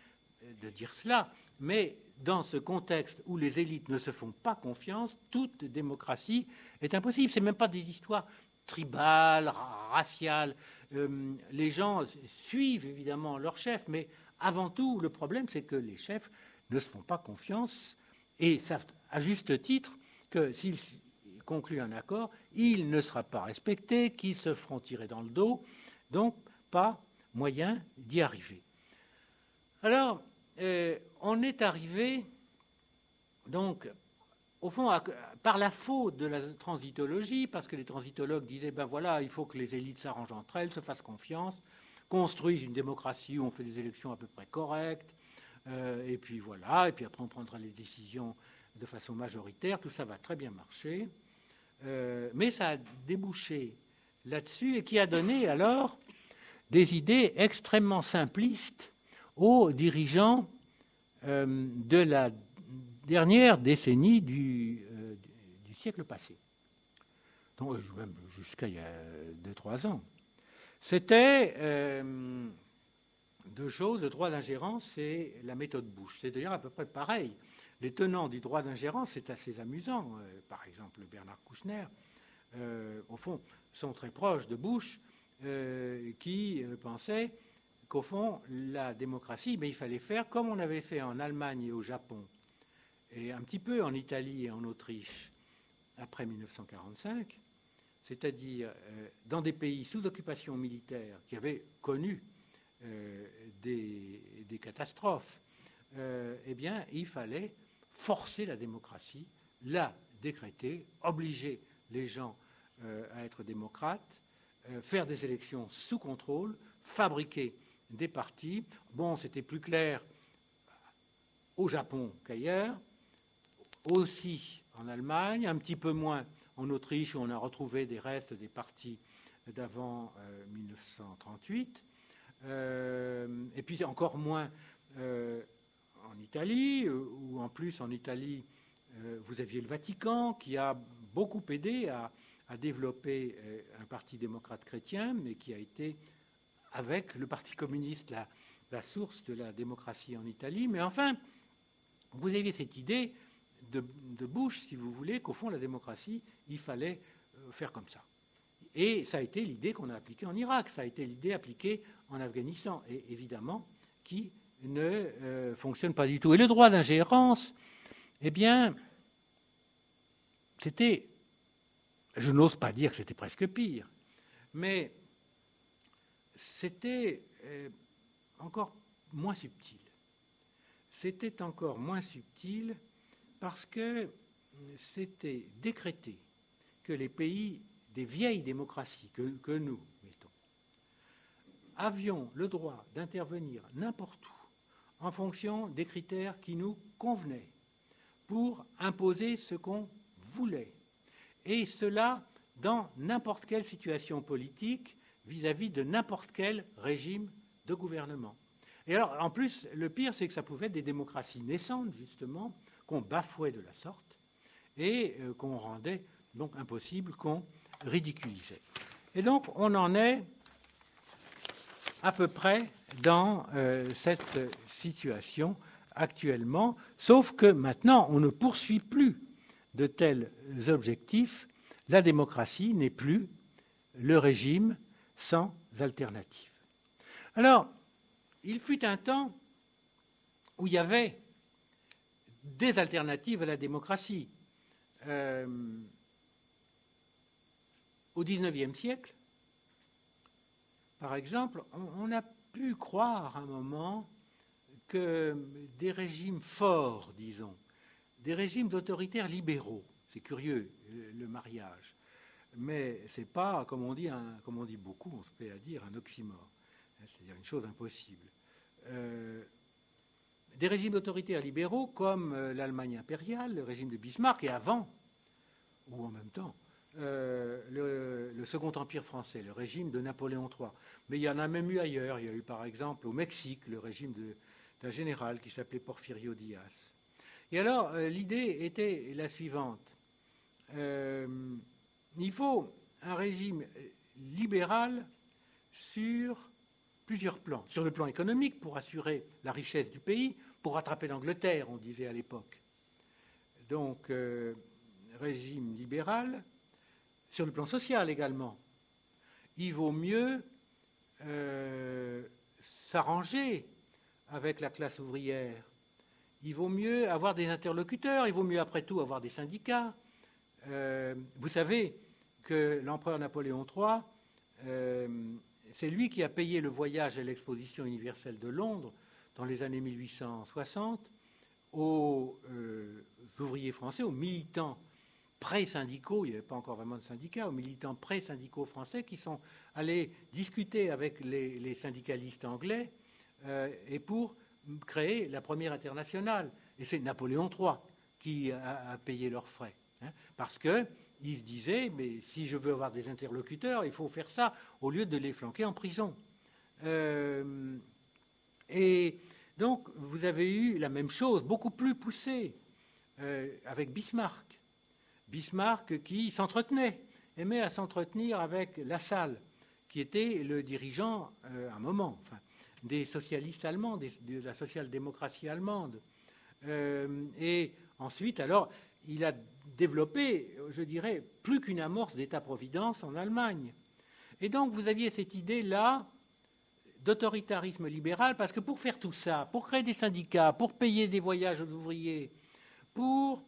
euh, de dire cela, mais dans ce contexte où les élites ne se font pas confiance, toute démocratie est impossible. Ce n'est même pas des histoires tribales, raciales. Euh, les gens suivent évidemment leurs chefs, mais avant tout, le problème, c'est que les chefs ne se font pas confiance et savent à juste titre que s'ils concluent un accord, il ne sera pas respecté, qu'ils se feront tirer dans le dos. Donc, pas moyen d'y arriver. Alors, euh, on est arrivé donc au fond, par la faute de la transitologie, parce que les transitologues disaient, ben voilà, il faut que les élites s'arrangent entre elles, se fassent confiance, construisent une démocratie où on fait des élections à peu près correctes, euh, et puis voilà, et puis après on prendra les décisions de façon majoritaire, tout ça va très bien marcher. Euh, mais ça a débouché là-dessus et qui a donné alors des idées extrêmement simplistes aux dirigeants euh, de la dernière décennie du, du siècle passé, donc même jusqu'à il y a 2-3 ans. C'était deux choses. Le droit d'ingérence et la méthode Bush. C'est d'ailleurs à peu près pareil. Les tenants du droit d'ingérence, c'est assez amusant. Euh, par exemple, Bernard Kouchner, euh, au fond, sont très proches de Bush, euh, qui pensait qu'au fond, la démocratie, mais il fallait faire comme on avait fait en Allemagne et au Japon, et un petit peu en Italie et en Autriche après 1945, c'est-à-dire dans des pays sous occupation militaire qui avaient connu euh, des, catastrophes, euh, eh bien, il fallait forcer la démocratie, la décréter, obliger les gens euh, à être démocrates, faire des élections sous contrôle, fabriquer des partis. Bon, c'était plus clair au Japon qu'ailleurs, aussi en Allemagne, un petit peu moins en Autriche où on a retrouvé des restes des partis d'avant 1938. Euh, et puis encore moins euh, en Italie, euh, où en plus en Italie, vous aviez le Vatican qui a beaucoup aidé à, développer un parti démocrate chrétien, mais qui a été, avec le Parti communiste, la, source de la démocratie en Italie. Mais enfin, vous aviez cette idée de, Bush, si vous voulez, qu'au fond, la démocratie, il fallait faire comme ça. Et ça a été l'idée qu'on a appliquée en Irak, ça a été l'idée appliquée en Afghanistan, et évidemment, qui ne euh, fonctionne pas du tout. Et le droit d'ingérence, eh bien, c'était, je n'ose pas dire que c'était presque pire, mais c'était euh, encore moins subtil. C'était encore moins subtil parce que c'était décrété que les pays des vieilles démocraties que, nous mettons, avions le droit d'intervenir n'importe où en fonction des critères qui nous convenaient pour imposer ce qu'on voulait. Et cela dans n'importe quelle situation politique vis-à-vis de n'importe quel régime de gouvernement. Et alors, en plus, le pire, c'est que ça pouvait être des démocraties naissantes, justement, qu'on bafouait de la sorte et euh, qu'on rendait donc impossible, qu'on ridiculisé. Et donc, on en est à peu près dans euh, cette situation actuellement, sauf que maintenant, on ne poursuit plus de tels objectifs. La démocratie n'est plus le régime sans alternative. Alors, il fut un temps où il y avait des alternatives à la démocratie. Euh, au XIXe siècle, par exemple, on, a pu croire à un moment que des régimes forts, disons, des régimes d'autoritaires libéraux, c'est curieux le, mariage, mais ce n'est pas, comme on, dit, beaucoup, on se plaît à dire, un oxymore, hein, c'est-à-dire une chose impossible. Euh, des régimes autoritaires libéraux comme euh, l'Allemagne impériale, le régime de Bismarck, et avant, ou en même temps, euh, le, Second Empire français, le régime de Napoléon III. Mais il y en a même eu ailleurs. Il y a eu par exemple au Mexique le régime d'un général qui s'appelait Porfirio Diaz. Et alors euh, l'idée était la suivante. Euh, il faut un régime libéral sur plusieurs plans. Sur le plan économique, pour assurer la richesse du pays, pour rattraper l'Angleterre, on disait à l'époque. Donc, régime libéral sur le plan social également. Il vaut mieux euh, s'arranger avec la classe ouvrière. Il vaut mieux avoir des interlocuteurs, il vaut mieux après tout avoir des syndicats. Euh, vous savez que l'empereur Napoléon III, euh, c'est lui qui a payé le voyage à l'exposition universelle de Londres dans les années 1860 aux ouvriers français, aux militants pré-syndicaux, il n'y avait pas encore vraiment de syndicats, aux militants pré-syndicaux français qui sont allés discuter avec les, syndicalistes anglais euh, et pour créer la première internationale. Et c'est Napoléon III qui a, payé leurs frais. Hein, parce qu'ils se disaient, mais si je veux avoir des interlocuteurs, il faut faire ça au lieu de les flanquer en prison. Euh, et donc, vous avez eu la même chose, beaucoup plus poussée, euh, avec Bismarck. Bismarck qui s'entretenait, aimait à s'entretenir avec Lassalle, qui était le dirigeant, euh, à un moment, des socialistes allemands, de la social-démocratie allemande. Euh, et ensuite, alors, il a développé, je dirais, plus qu'une amorce d'État-providence en Allemagne. Et donc, vous aviez cette idée-là d'autoritarisme libéral, parce que pour faire tout ça, pour créer des syndicats, pour payer des voyages aux ouvriers, pour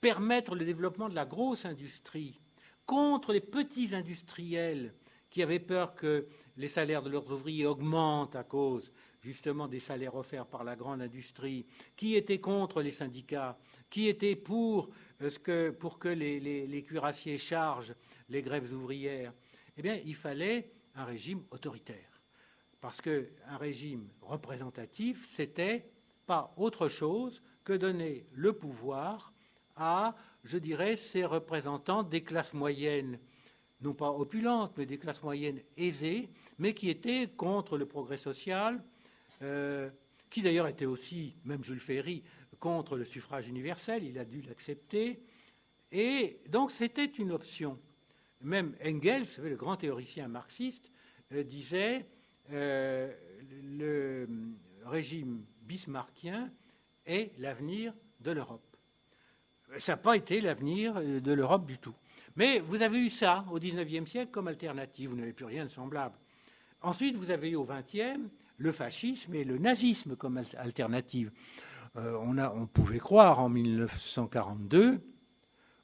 permettre le développement de la grosse industrie contre les petits industriels qui avaient peur que les salaires de leurs ouvriers augmentent à cause justement des salaires offerts par la grande industrie, qui étaient contre les syndicats, qui étaient pour, euh, que, les cuirassiers chargent les grèves ouvrières, eh bien, il fallait un régime autoritaire. Parce qu'un régime représentatif, c'était pas autre chose que donner le pouvoir à, je dirais, ces représentants des classes moyennes, non pas opulentes, mais des classes moyennes aisées, mais qui étaient contre le progrès social, euh, qui d'ailleurs était aussi, même Jules Ferry, contre le suffrage universel, il a dû l'accepter. Et donc c'était une option. Même Engels, le grand théoricien marxiste, euh, disait euh, le régime bismarckien est l'avenir de l'Europe ça n'a pas été l'avenir euh, de l'Europe du tout. Mais vous avez eu ça au XIXe siècle comme alternative, vous n'avez plus rien de semblable. Ensuite, vous avez eu au XXe le fascisme et le nazisme comme alternative. Euh, on, pouvait croire en 1942,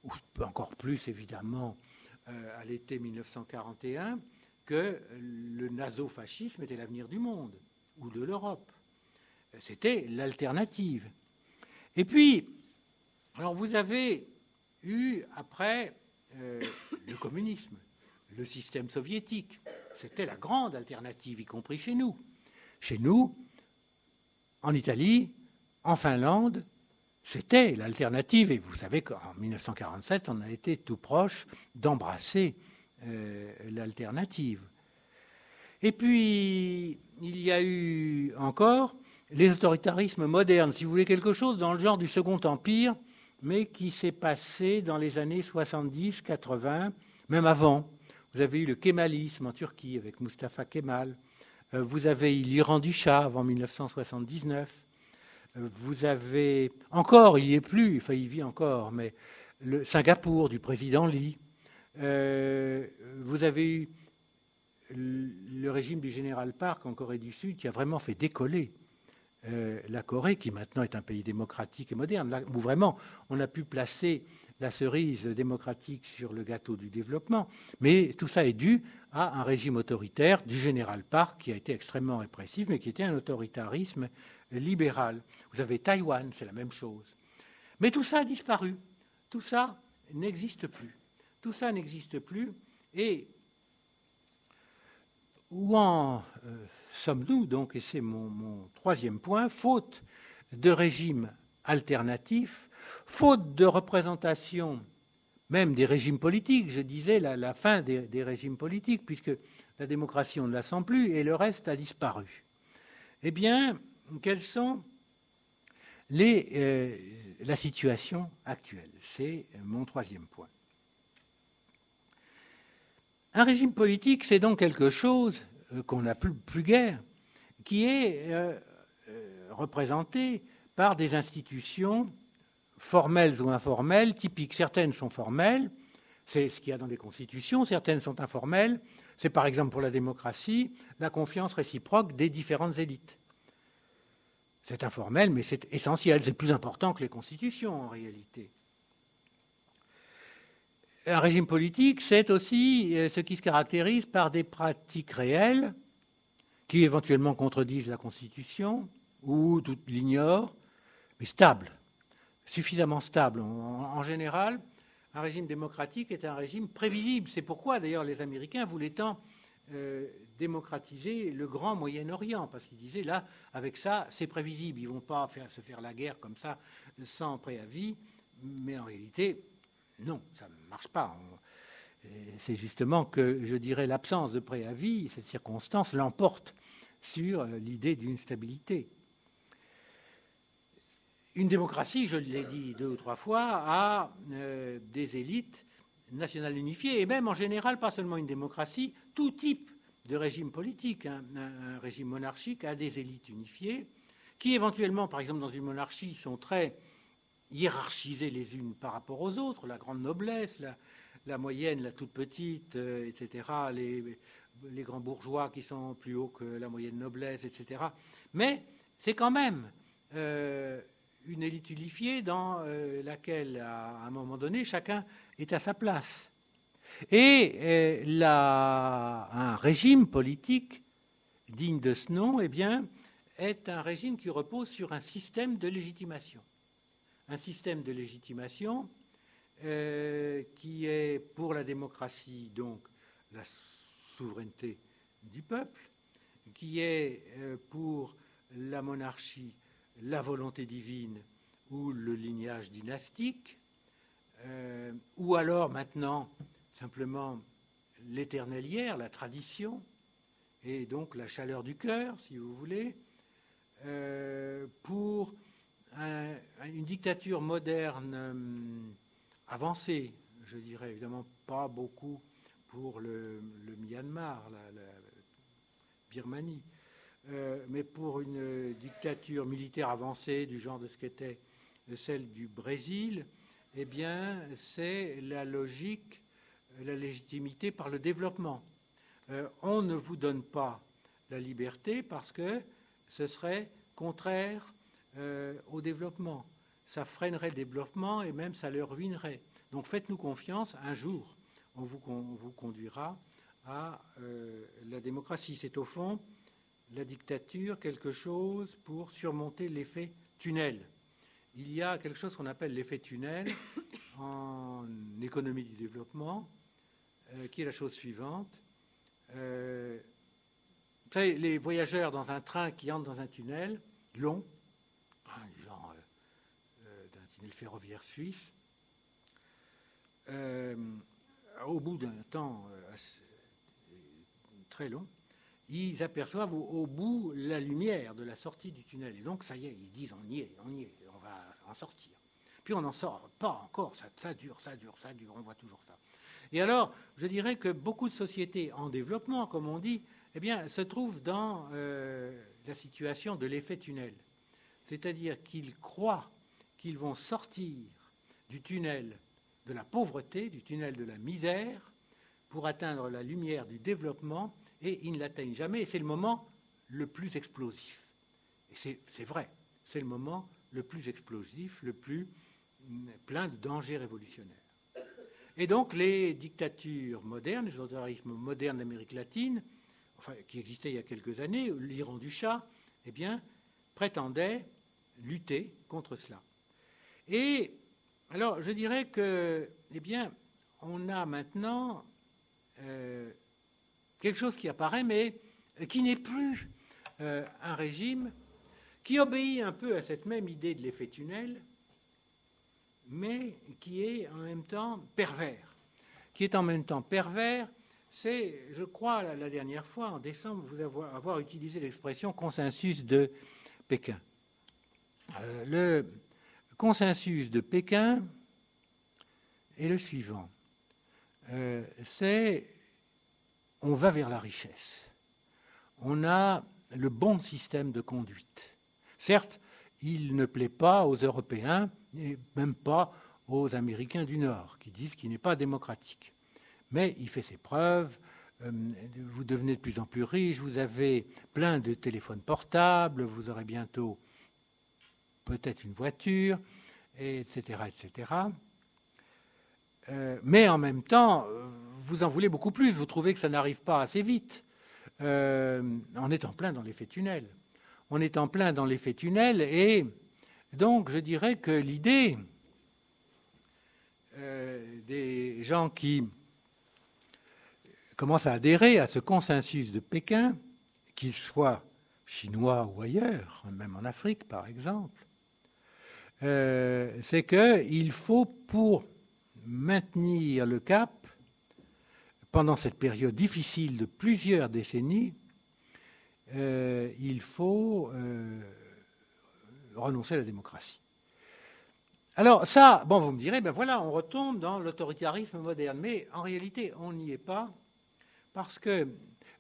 ou encore plus évidemment euh, à l'été 1941, que le nasofascisme était l'avenir du monde ou de l'Europe. C'était l'alternative. Et puis, alors vous avez eu après euh, le communisme, le système soviétique. C'était la grande alternative, y compris chez nous. Chez nous, en Italie, en Finlande, c'était l'alternative. Et vous savez qu'en 1947, on a été tout proche d'embrasser euh, l'alternative. Et puis, il y a eu encore les autoritarismes modernes, si vous voulez quelque chose dans le genre du Second Empire, mais qui s'est passé dans les années 70, 80, même avant. Vous avez eu le kémalisme en Turquie avec Mustafa Kemal. Euh, vous avez eu l'Iran du Shah avant 1979. Euh, vous avez encore, il n'y est plus, enfin il vit encore, mais le Singapour du président Lee. Euh, vous avez eu le régime du général Park en Corée du Sud qui a vraiment fait décoller la Corée, qui maintenant est un pays démocratique et moderne, où vraiment on a pu placer la cerise démocratique sur le gâteau du développement. Mais tout ça est dû à un régime autoritaire du général Park qui a été extrêmement répressif, mais qui était un autoritarisme libéral. Vous avez Taïwan, c'est la même chose. Mais tout ça a disparu. Tout ça n'existe plus. Tout ça n'existe plus. Et où en euh, sommes-nous donc, et c'est mon, troisième point, faute de régime alternatif, faute de représentation même des régimes politiques, je disais la, fin des, régimes politiques, puisque la démocratie, on ne la sent plus, et le reste a disparu. Eh bien, quelles sont euh, la situation actuelle? C'est mon troisième point. Un régime politique, c'est donc quelque chose euh, qu'on n'a plus, guère, qui est euh, représenté par des institutions formelles ou informelles, typiques. Certaines sont formelles, c'est ce qu'il y a dans les constitutions, certaines sont informelles. C'est par exemple pour la démocratie la confiance réciproque des différentes élites. C'est informel, mais c'est essentiel, c'est plus important que les constitutions en réalité. Un régime politique, c'est aussi ce qui se caractérise par des pratiques réelles qui éventuellement contredisent la Constitution ou l'ignorent, mais stables. Suffisamment stable. En, général, un régime démocratique est un régime prévisible. C'est pourquoi, d'ailleurs, les Américains voulaient tant euh, démocratiser le grand Moyen-Orient, parce qu'ils disaient, là, avec ça, c'est prévisible. Ils ne vont pas faire, se faire la guerre comme ça, sans préavis. Mais en réalité, non, ça ne marche pas. C'est justement que, je dirais, l'absence de préavis, cette circonstance, l'emporte sur l'idée d'une stabilité. Une démocratie, je l'ai dit deux ou trois fois, a euh, des élites nationales unifiées, et même en général, pas seulement une démocratie, tout type de régime politique, hein. un, régime monarchique a des élites unifiées, qui éventuellement, par exemple dans une monarchie, sont très hiérarchisées les unes par rapport aux autres, la grande noblesse, la, moyenne, la toute petite, euh, etc., les, grands bourgeois qui sont plus hauts que la moyenne noblesse, etc. Mais c'est quand même euh, une élite unifiée dans euh, laquelle, à un moment donné, chacun est à sa place. Et euh, un régime politique digne de ce nom, eh bien, est un régime qui repose sur un système de légitimation. Un système de légitimation euh, qui est pour la démocratie, donc, la souveraineté du peuple, qui est pour la monarchie la volonté divine ou le lignage dynastique, euh, ou alors maintenant simplement l'éternel hier, la tradition, et donc la chaleur du cœur, si vous voulez, euh, pour une dictature moderne euh, avancée, je dirais évidemment pas beaucoup pour le, Myanmar, la Birmanie, euh, mais pour une dictature militaire avancée du genre de ce qu'était celle du Brésil, eh bien, c'est la logique, la légitimité par le développement. Euh, on ne vous donne pas la liberté parce que ce serait contraire euh, au développement. Ça freinerait le développement et même ça le ruinerait. Donc faites-nous confiance, un jour, on vous, vous conduira à la démocratie. C'est au fond la dictature quelque chose pour surmonter l'effet tunnel. Il y a quelque chose qu'on appelle l'effet tunnel en économie du développement, euh, qui est la chose suivante. Euh, les voyageurs dans un train qui entrent dans un tunnel long, hein, genre euh, d'un tunnel ferroviaire suisse, au bout d'un temps très long, ils aperçoivent au, bout la lumière de la sortie du tunnel. Et donc, ça y est, ils disent on y est, on y est, on va en sortir. Puis on n'en sort pas encore, ça, ça, dure, ça dure, ça dure, on voit toujours ça. Et alors, je dirais que beaucoup de sociétés en développement, comme on dit, eh bien, se trouvent dans euh, la situation de l'effet tunnel. C'est-à-dire qu'ils croient qu'ils vont sortir du tunnel de la pauvreté, du tunnel de la misère, pour atteindre la lumière du développement et ils ne l'atteignent jamais. Et c'est le moment le plus explosif. Et c'est vrai, c'est le moment le plus explosif, le plus mm, plein de dangers révolutionnaires. Et donc les dictatures modernes, les autoritarismes modernes d'Amérique latine, enfin, qui existaient il y a quelques années, l'Iran du Shah, eh bien, prétendaient lutter contre cela. Et alors, je dirais que, eh bien, on a maintenant euh, quelque chose qui apparaît, mais qui n'est plus euh, un régime qui obéit un peu à cette même idée de l'effet tunnel, mais qui est en même temps pervers. Qui est en même temps pervers, c'est, je crois, la, dernière fois, en décembre, vous avoir, utilisé l'expression consensus de Pékin. Euh, le consensus de Pékin est le suivant. Euh, c'est on va vers la richesse. On a le bon système de conduite. Certes, il ne plaît pas aux Européens, et même pas aux Américains du Nord, qui disent qu'il n'est pas démocratique. Mais il fait ses preuves, euh, vous devenez de plus en plus riche, vous avez plein de téléphones portables, vous aurez bientôt peut-être une voiture, etc., etc. Euh, mais en même temps, euh, vous en voulez beaucoup plus, vous trouvez que ça n'arrive pas assez vite. Euh, on est en plein dans l'effet tunnel. On est en plein dans l'effet tunnel et Donc je dirais que l'idée euh, des gens qui commencent à adhérer à ce consensus de Pékin, qu'ils soient chinois ou ailleurs, même en Afrique par exemple, euh, c'est qu'il faut, pour maintenir le cap, pendant cette période difficile de plusieurs décennies, euh, il faut euh, renoncer à la démocratie. Alors ça, bon, vous me direz, ben voilà, on retombe dans l'autoritarisme moderne, mais en réalité, on n'y est pas, parce que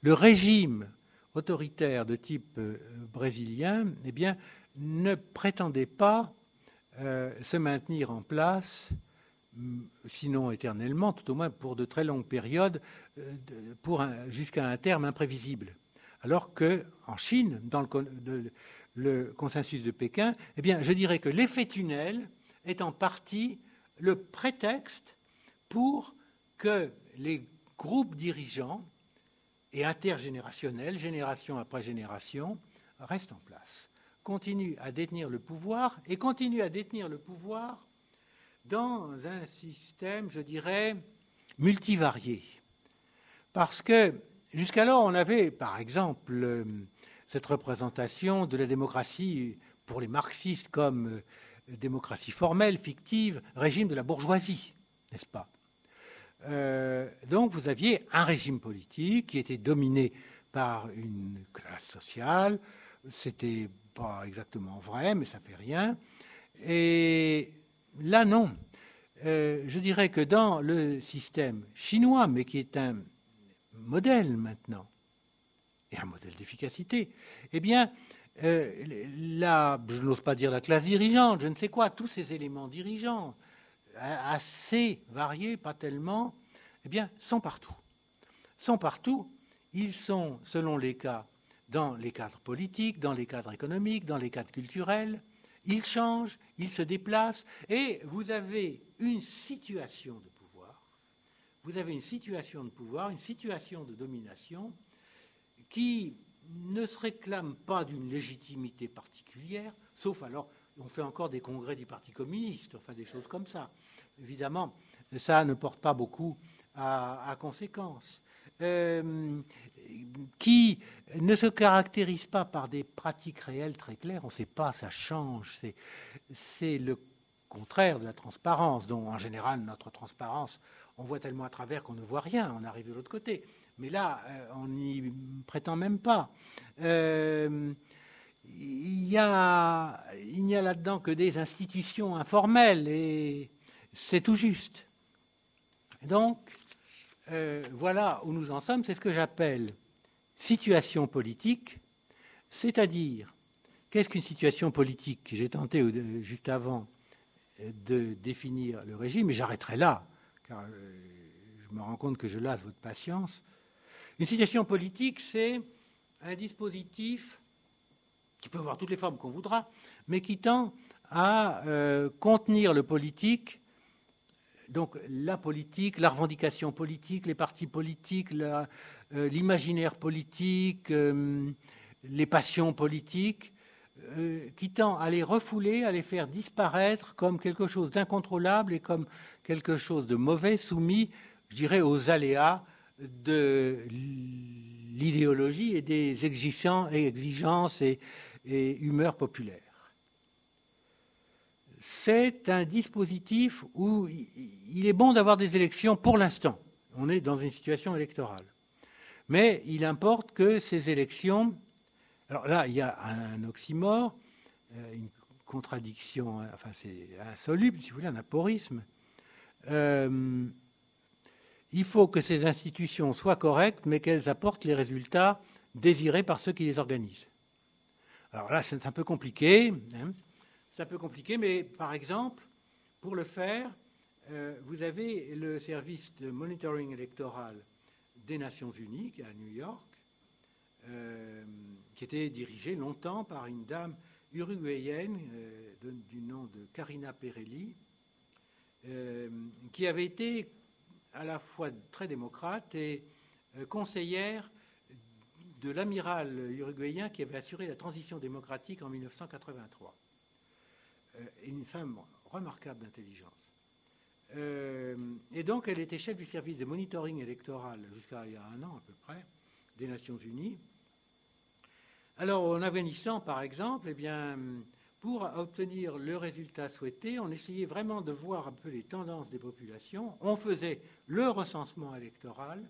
le régime autoritaire de type euh, brésilien, eh bien, ne prétendait pas se maintenir en place sinon éternellement, tout au moins pour de très longues périodes, jusqu'à un terme imprévisible. Alors qu'en Chine, dans le, consensus de Pékin, eh bien, je dirais que l'effet tunnel est en partie le prétexte pour que les groupes dirigeants et intergénérationnels, génération après génération, restent en place, continuent à détenir le pouvoir et continuent à détenir le pouvoir dans un système, je dirais, multivarié. Parce que Jusqu'alors, on avait, par exemple, euh, cette représentation de la démocratie pour les marxistes comme euh, démocratie formelle, fictive, régime de la bourgeoisie, n'est-ce pas? Euh, Donc vous aviez un régime politique qui était dominé par une classe sociale. C'était pas exactement vrai, mais ça fait rien. Et là, non. je dirais que dans le système chinois, mais qui est un modèle maintenant, et un modèle d'efficacité, eh bien, euh, je n'ose pas dire la classe dirigeante, je ne sais quoi, tous ces éléments dirigeants, assez variés, pas tellement, eh bien, sont partout. Sont partout. Ils sont, selon les cas, dans les cadres politiques, dans les cadres économiques, dans les cadres culturels. Ils changent, ils se déplacent, et vous avez une situation de avez une situation de pouvoir, une situation de domination qui ne se réclame pas d'une légitimité particulière, sauf alors on fait encore des congrès du Parti communiste, enfin des choses comme ça. Évidemment, ça ne porte pas beaucoup à, conséquence. Euh, qui ne se caractérise pas par des pratiques réelles très claires, on ne sait pas, ça change, c'est le contraire de la transparence, dont en général notre transparence, on voit tellement à travers qu'on ne voit rien, on arrive de l'autre côté. Mais là, euh, on n'y prétend même pas. Euh, il n'y a, a là-dedans que des institutions informelles et c'est tout juste. Donc, euh, voilà où nous en sommes, c'est ce que j'appelle situation politique, c'est-à-dire, qu'est-ce qu'une situation politique J'ai tenté juste avant de définir le régime, mais j'arrêterai là car euh, je me rends compte que je lasse votre patience. Une situation politique, c'est un dispositif qui peut avoir toutes les formes qu'on voudra, mais qui tend à euh, contenir le politique, donc la politique, la revendication politique, les partis politiques, euh, l'imaginaire politique, les passions politiques, qui tend à les refouler, à les faire disparaître comme quelque chose d'incontrôlable et comme quelque chose de mauvais soumis, je dirais, aux aléas de l'idéologie et des exigences et, humeurs populaires. C'est un dispositif où il est bon d'avoir des élections pour l'instant. On est dans une situation électorale. Mais il importe que ces élections. Alors là, il y a un oxymore, euh, une contradiction, enfin c'est insoluble, si vous voulez, un aporisme. Euh, il faut que ces institutions soient correctes, mais qu'elles apportent les résultats désirés par ceux qui les organisent. Alors là, c'est un peu compliqué. Hein. C'est un peu compliqué, mais par exemple, pour le faire, euh, vous avez le service de monitoring électoral des Nations Unies, qui est à New York, euh, qui était dirigé longtemps par une dame uruguayenne du nom de Karina Perelli, euh, qui avait été à la fois très démocrate et euh, conseillère de l'amiral uruguayen qui avait assuré la transition démocratique en 1983. Une femme remarquable d'intelligence. et donc, elle était chef du service de monitoring électoral jusqu'à il y a un an à peu près des Nations Unies. Alors, en Afghanistan, par exemple, eh bien, pour obtenir le résultat souhaité, on essayait vraiment de voir un peu les tendances des populations. On faisait le recensement électoral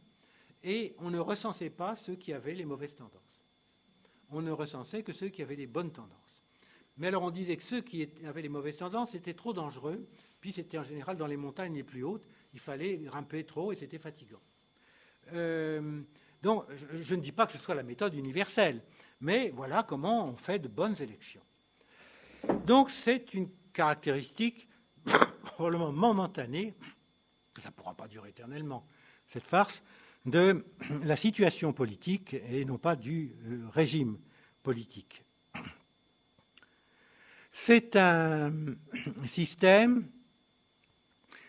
et on ne recensait pas ceux qui avaient les mauvaises tendances. On ne recensait que ceux qui avaient les bonnes tendances. Mais alors on disait que ceux qui avaient les mauvaises tendances étaient trop dangereux, puis c'était en général dans les montagnes les plus hautes, il fallait grimper trop et c'était fatigant. Euh, donc je ne dis pas que ce soit la méthode universelle, mais voilà comment on fait de bonnes élections. Donc c'est une caractéristique probablement momentanée, ça ne pourra pas durer éternellement, cette farce, de la situation politique et non pas du euh, régime politique. C'est un système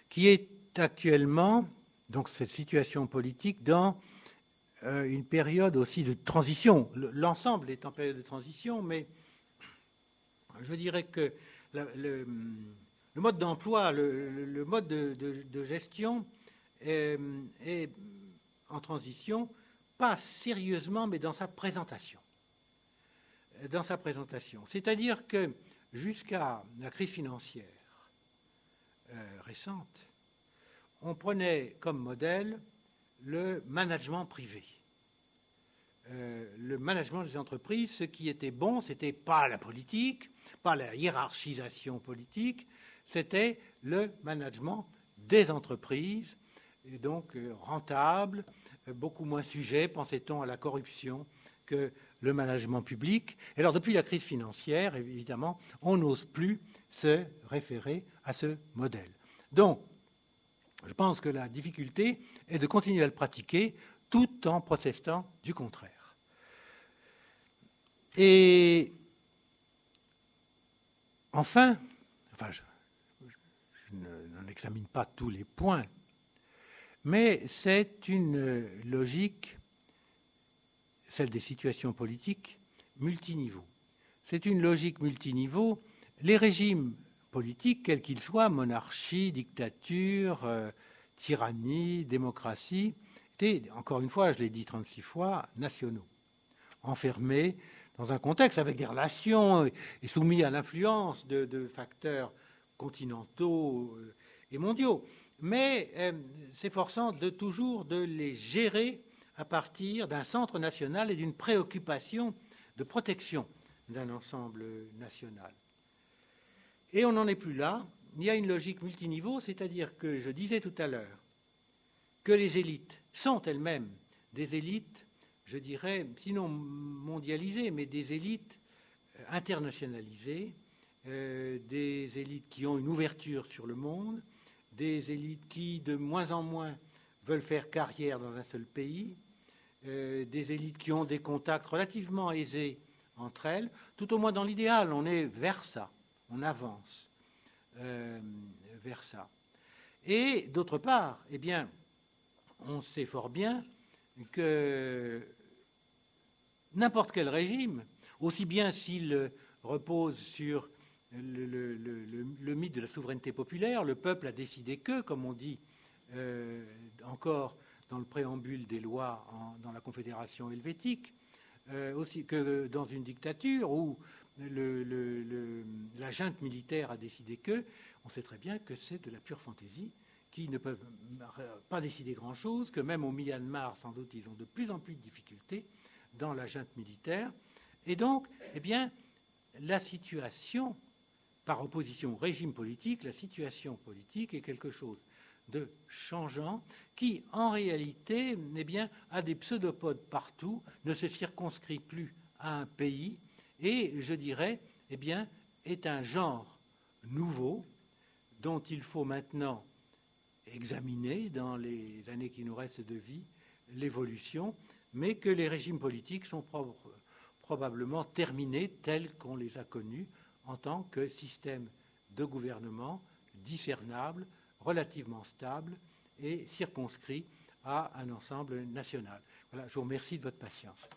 qui est actuellement, donc cette situation politique, dans euh, une période aussi de transition. L'ensemble est en période de transition, mais je dirais que le, mode d'emploi, le, mode de, gestion est, en transition, pas sérieusement, mais dans sa présentation. Dans sa présentation. C'est-à-dire que jusqu'à la crise financière euh, récente, on prenait comme modèle le management privé. Euh, le management des entreprises, ce qui était bon, c'était pas la politique, pas la hiérarchisation politique, c'était le management des entreprises, et donc euh, rentable, beaucoup moins sujet, pensait-on, à la corruption que le management public. Et alors, depuis la crise financière, évidemment, on n'ose plus se référer à ce modèle. Donc, je pense que la difficulté est de continuer à le pratiquer tout en protestant du contraire. Et enfin, enfin je, n'en examine pas tous les points, mais c'est une logique, celle des situations politiques, multiniveau. C'est une logique multiniveau. Les régimes politiques, quels qu'ils soient, monarchie, dictature, euh, tyrannie, démocratie, étaient, encore une fois, je l'ai dit 36 fois, nationaux, enfermés dans un contexte avec des relations et soumis à l'influence de, facteurs continentaux euh, et mondiaux, mais euh, s'efforçant toujours de les gérer à partir d'un centre national et d'une préoccupation de protection d'un ensemble national. Et on n'en est plus là. Il y a une logique multiniveau, c'est-à-dire que je disais tout à l'heure que les élites sont elles-mêmes des élites, je dirais, sinon mondialisées, mais des élites euh, internationalisées, euh, des élites qui ont une ouverture sur le monde, des élites qui de moins en moins veulent faire carrière dans un seul pays, euh, des élites qui ont des contacts relativement aisés entre elles, tout au moins dans l'idéal, on est vers ça on avance euh, vers ça. Et d'autre part, eh bien, on sait fort bien que n'importe quel régime, aussi bien s'il repose sur le, mythe de la souveraineté populaire, le peuple a décidé que, comme on dit euh, encore dans le préambule des lois dans la Confédération helvétique, euh, aussi que dans une dictature où la junte militaire a décidé que, on sait très bien que c'est de la pure fantaisie, qui ne peuvent pas décider grand-chose, que même au Myanmar, sans doute, ils ont de plus en plus de difficultés dans la junte militaire. Et donc, eh bien, la situation, par opposition au régime politique, la situation politique est quelque chose de changeant qui, en réalité, eh bien, a des pseudopodes partout, ne se circonscrit plus à un pays, et je dirais, eh est un genre nouveau dont il faut maintenant examiner dans les années qui nous restent de vie l'évolution, mais que les régimes politiques sont probablement terminés tels qu'on les a connus en tant que système de gouvernement discernable, relativement stable et circonscrit à un ensemble national. Voilà, je vous remercie de votre patience.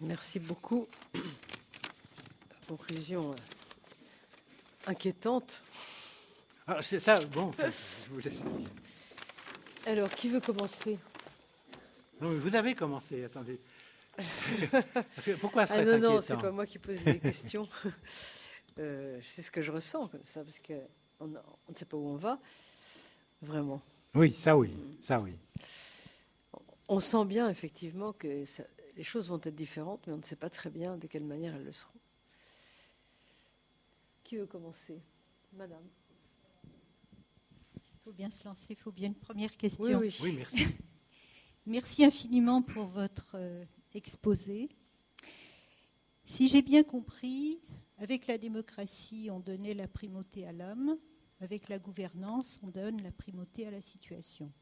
Merci beaucoup. Conclusion euh, inquiétante. Ah, c'est ça, bon. Alors, qui veut commencer? Non, mais vous avez commencé, attendez. Pourquoi ah Non, non, c'est pas moi qui pose les questions. euh, c'est ce que je ressens comme ça, parce qu'on on ne sait pas où on va, vraiment. Oui, ça oui, ça oui. On sent bien effectivement que les choses vont être différentes, mais on ne sait pas très bien de quelle manière elles le seront. Qui veut commencer? Madame. Il faut bien se lancer, il faut bien une première question. Oui, oui. merci. merci infiniment pour votre euh, exposé. Si j'ai bien compris, avec la démocratie, on donnait la primauté à l'homme, avec la gouvernance, on donne la primauté à la situation.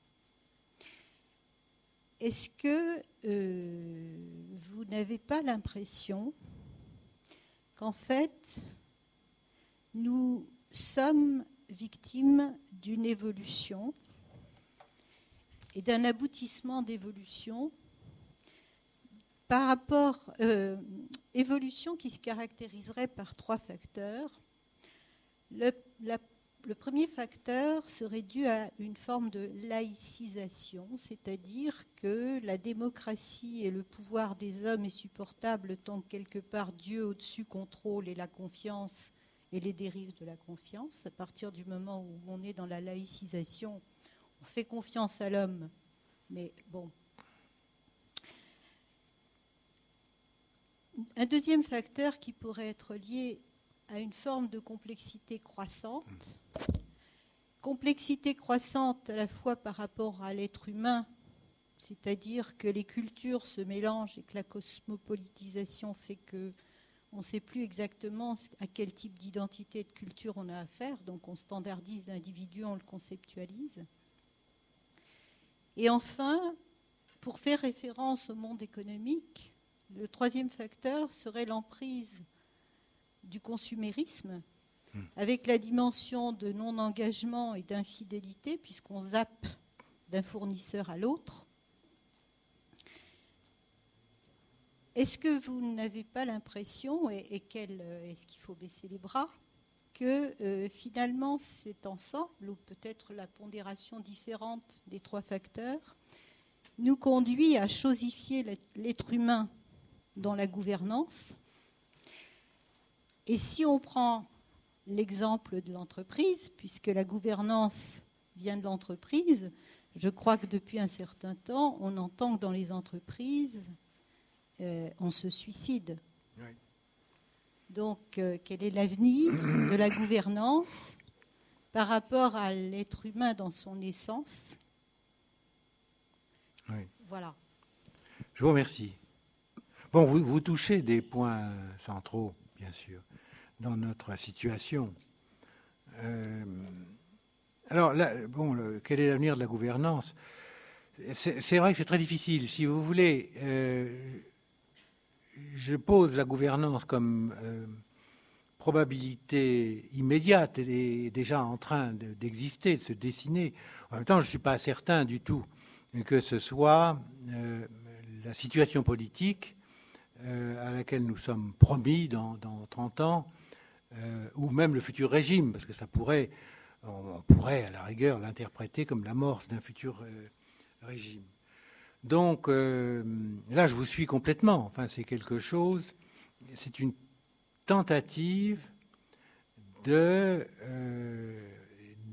Est-ce que euh, vous n'avez pas l'impression qu'en fait, nous sommes victimes d'une évolution et d'un aboutissement d'évolution par rapport euh, évolution qui se caractériserait par trois facteurs. Le, premier facteur serait dû à une forme de laïcisation, c'est-à-dire que la démocratie et le pouvoir des hommes est supportable tant que quelque part Dieu au-dessus contrôle et la confiance et les dérives de la confiance. À partir du moment où on est dans la laïcisation, on fait confiance à l'homme, mais bon, Un deuxième facteur qui pourrait être lié à une forme de complexité croissante, complexité croissante à la fois par rapport à l'être humain, c'est-à-dire que les cultures se mélangent et que la cosmopolitisation fait que on ne sait plus exactement à quel type d'identité et de culture on a affaire, donc on standardise l'individu, on le conceptualise. Et enfin, pour faire référence au monde économique, le troisième facteur serait l'emprise du consumérisme, hmm. avec la dimension de non-engagement et d'infidélité, puisqu'on zappe d'un fournisseur à l'autre. Est-ce que vous n'avez pas l'impression, et, est-ce qu'il faut baisser les bras, que euh, finalement cet ensemble, ou peut-être la pondération différente des trois facteurs, nous conduit à chosifier l'être humain dans la gouvernance. Et si on prend l'exemple de l'entreprise, puisque la gouvernance vient de l'entreprise, je crois que depuis un certain temps, on entend que dans les entreprises, euh, on se suicide. Donc, euh, quel est l'avenir de la gouvernance par rapport à l'être humain dans son essence? Voilà. Je vous remercie. Bon, vous, touchez des points centraux, bien sûr, dans notre situation. Euh, alors, bon, quel est l'avenir de la gouvernance? C'est vrai que c'est très difficile. Si vous voulez, euh, je pose la gouvernance comme euh, probabilité immédiate et déjà en train d'exister, de, se dessiner. En même temps, je ne suis pas certain du tout que ce soit la situation politique à laquelle nous sommes promis dans, 30 ans, euh, ou même le futur régime, parce que ça pourrait, on, pourrait à la rigueur l'interpréter comme l'amorce d'un futur euh, régime. Donc là, je vous suis complètement. Enfin, c'est quelque chose, c'est une tentative de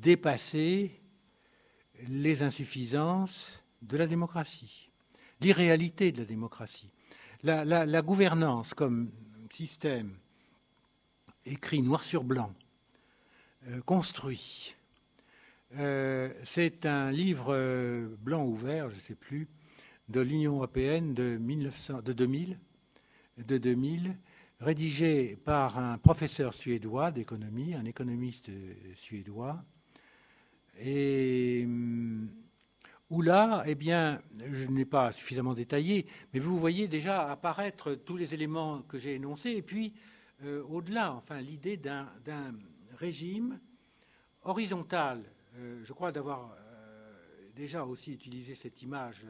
dépasser les insuffisances de la démocratie, l'irréalité de la démocratie la, gouvernance comme système écrit noir sur blanc, euh, construit, euh, c'est un livre euh, blanc ouvert, je ne sais plus, de l'Union européenne de, 1900, de 2000, de 2000, rédigé par un professeur suédois d'économie, un économiste suédois, et hum, où là, eh bien, je n'ai pas suffisamment détaillé, mais vous voyez déjà apparaître tous les éléments que j'ai énoncés, et puis euh, au-delà, enfin, l'idée d'un régime horizontal. Euh, je crois d'avoir euh, déjà aussi utilisé cette image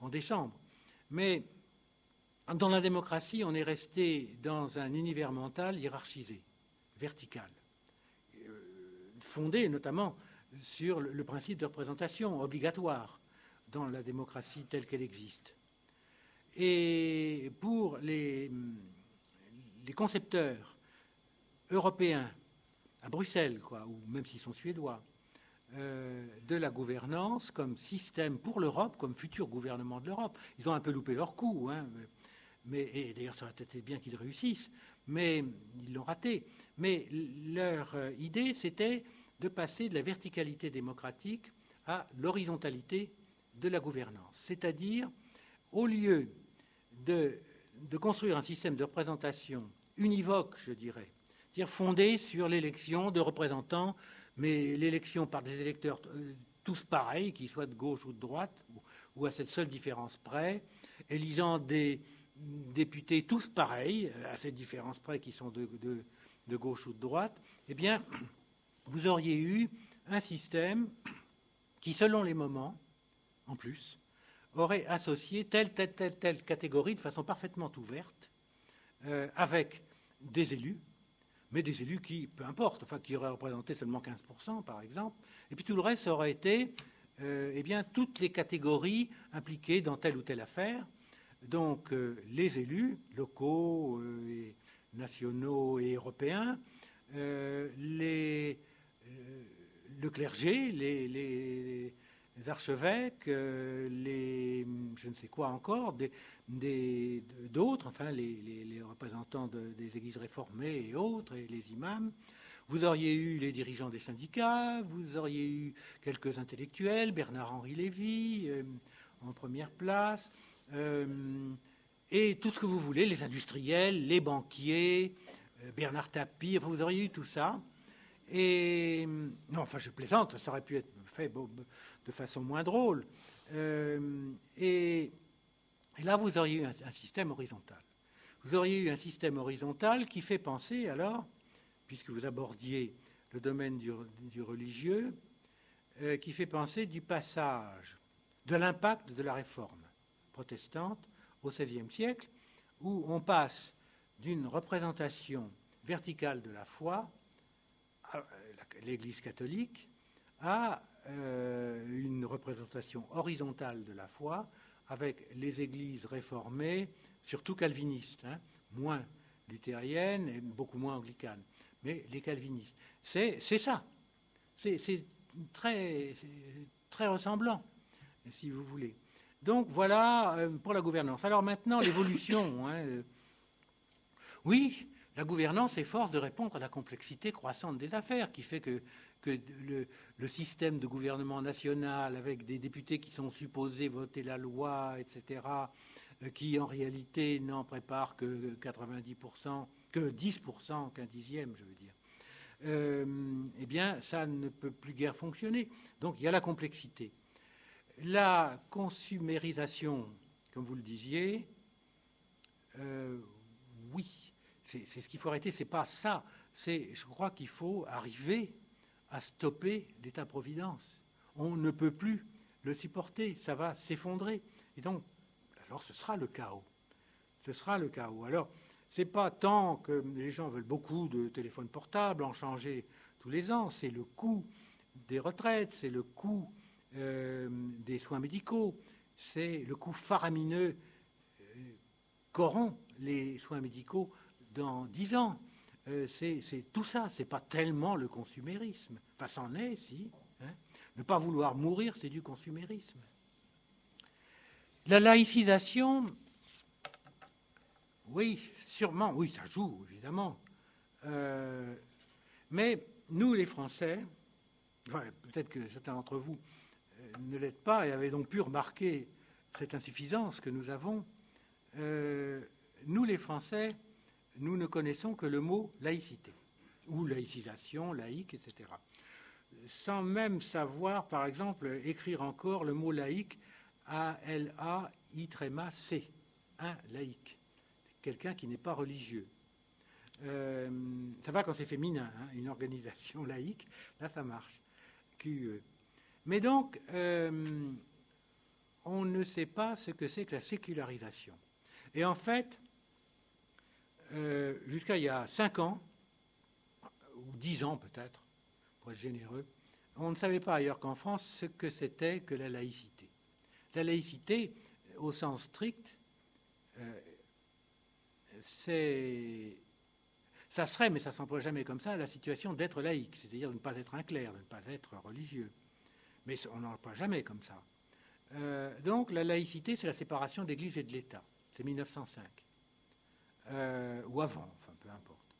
en, décembre. Mais dans la démocratie, on est resté dans un univers mental hiérarchisé, vertical, fondé notamment sur le principe de représentation obligatoire dans la démocratie telle qu'elle existe. Et pour les, concepteurs européens à Bruxelles, quoi, ou même s'ils sont suédois, euh, de la gouvernance comme système pour l'Europe, comme futur gouvernement de l'Europe. Ils ont un peu loupé leur coup, hein, mais, et d'ailleurs ça aurait été bien qu'ils réussissent, mais ils l'ont raté. Mais leur euh, idée, c'était de passer de la verticalité démocratique à l'horizontalité de la gouvernance. C'est-à-dire, au lieu de, construire un système de représentation univoque, je dirais, c'est-à-dire fondé sur l'élection de représentants, mais l'élection par des électeurs euh, tous pareils, qu'ils soient de gauche ou de droite, ou, à cette seule différence près, élisant des députés tous pareils, à cette différence près, qui sont de gauche ou de droite, eh bien, vous auriez eu un système qui, selon les moments, en plus, aurait associé telle, telle, telle, telle catégorie de façon parfaitement ouverte, euh, avec des élus, mais des élus qui, peu importe, enfin, qui auraient représenté seulement 15%, par exemple, et puis tout le reste aurait été euh, eh bien, toutes les catégories impliquées dans telle ou telle affaire. Donc, euh, les élus locaux, nationaux et européens, les, le clergé, les archevêques, euh, les, je ne sais quoi encore, d'autres, enfin les, représentants des églises réformées et autres, et les imams. Vous auriez eu les dirigeants des syndicats, vous auriez eu quelques intellectuels, Bernard-Henri Lévy euh, en première place, euh, et tout ce que vous voulez, les industriels, les banquiers, Bernard Tapie, vous auriez eu tout ça. Et non, enfin je plaisante, ça aurait pu être fait de façon moins drôle. Euh, et, là, vous auriez eu un, système horizontal. Vous auriez eu un système horizontal qui fait penser, alors, puisque vous abordiez le domaine du, religieux, euh, qui fait penser du passage, de l'impact de la réforme protestante au XVIe siècle, où on passe d'une représentation verticale de la foi, l'Église catholique, à euh, une représentation horizontale de la foi avec les églises réformées, surtout calvinistes, hein, moins luthériennes et beaucoup moins anglicanes, mais les calvinistes. C'est ça. C'est très, très ressemblant, si vous voulez. Donc voilà euh, pour la gouvernance. Alors maintenant, l'évolution. Hein, euh, oui, la gouvernance est force de répondre à la complexité croissante des affaires, qui fait que le, système de gouvernement national, avec des députés qui sont supposés voter la loi, etc., euh, qui en réalité n'en préparent que 90%, que 10%, qu'un dixième, je veux dire, euh, eh bien, ça ne peut plus guère fonctionner. Donc, il y a la complexité. La consumérisation, comme vous le disiez, euh, oui, c'est ce qu'il faut arrêter. C'est pas ça. C'est, je crois qu'il faut arriver à stopper l'État-providence. On ne peut plus le supporter, ça va s'effondrer. Et donc, alors ce sera le chaos. Ce sera le chaos. Alors, ce n'est pas tant que les gens veulent beaucoup de téléphones portables, en changer tous les ans, c'est le coût des retraites, c'est le coût euh, des soins médicaux, c'est le coût faramineux euh, qu'auront les soins médicaux dans dix ans. Euh, c'est tout ça, c'est pas tellement le consumérisme. Enfin, c'en est, si. Hein. Ne pas vouloir mourir, c'est du consumérisme. La laïcisation, oui, sûrement, oui, ça joue, évidemment. Euh, mais nous, les Français, peut-être que certains d'entre vous euh, ne l'êtes pas et avaient donc pu remarquer cette insuffisance que nous avons, nous, les Français, nous ne connaissons que le mot laïcité, ou laïcisation, laïque, etc. Sans même savoir, par exemple, écrire encore le mot laïque A-L-A-I-C, un laïque, quelqu'un qui n'est pas religieux. Euh, ça va quand c'est féminin, hein, une organisation laïque, là ça marche. QE. Mais donc, euh, on ne sait pas ce que c'est que la sécularisation. Et en fait, euh, jusqu'à il y a 5 ans, ou 10 ans peut-être, pour être généreux, on ne savait pas ailleurs qu'en France ce que c'était que la laïcité. La laïcité, au sens strict, euh, c'est ça serait, mais ça ne s'emploie jamais comme ça, la situation d'être laïque, c'est-à-dire de ne pas être un clerc, de ne pas être religieux. Mais on n'en emploie jamais comme ça. Euh, donc la laïcité, c'est la séparation d'Église et de l'État. C'est 1905. Euh, ou avant, enfin peu importe.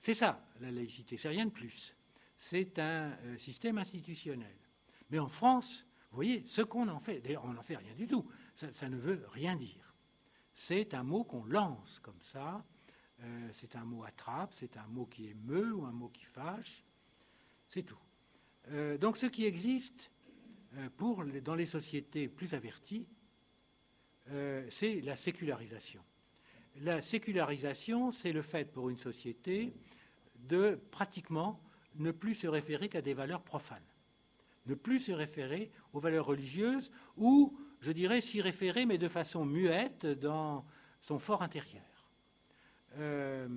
C'est ça, la laïcité, c'est rien de plus. C'est un euh, système institutionnel. Mais en France, vous voyez, ce qu'on en fait, d'ailleurs on n'en fait rien du tout, ça ne veut rien dire. C'est un mot qu'on lance comme ça, euh, c'est un mot attrape, c'est un mot qui émeut ou un mot qui fâche. C'est tout. Donc ce qui existe dans les sociétés plus averties, c'est la sécularisation. La sécularisation, c'est le fait pour une société de pratiquement ne plus se référer qu'à des valeurs profanes, ne plus se référer aux valeurs religieuses ou, je dirais, s'y référer, mais de façon muette dans son fort intérieur. Euh,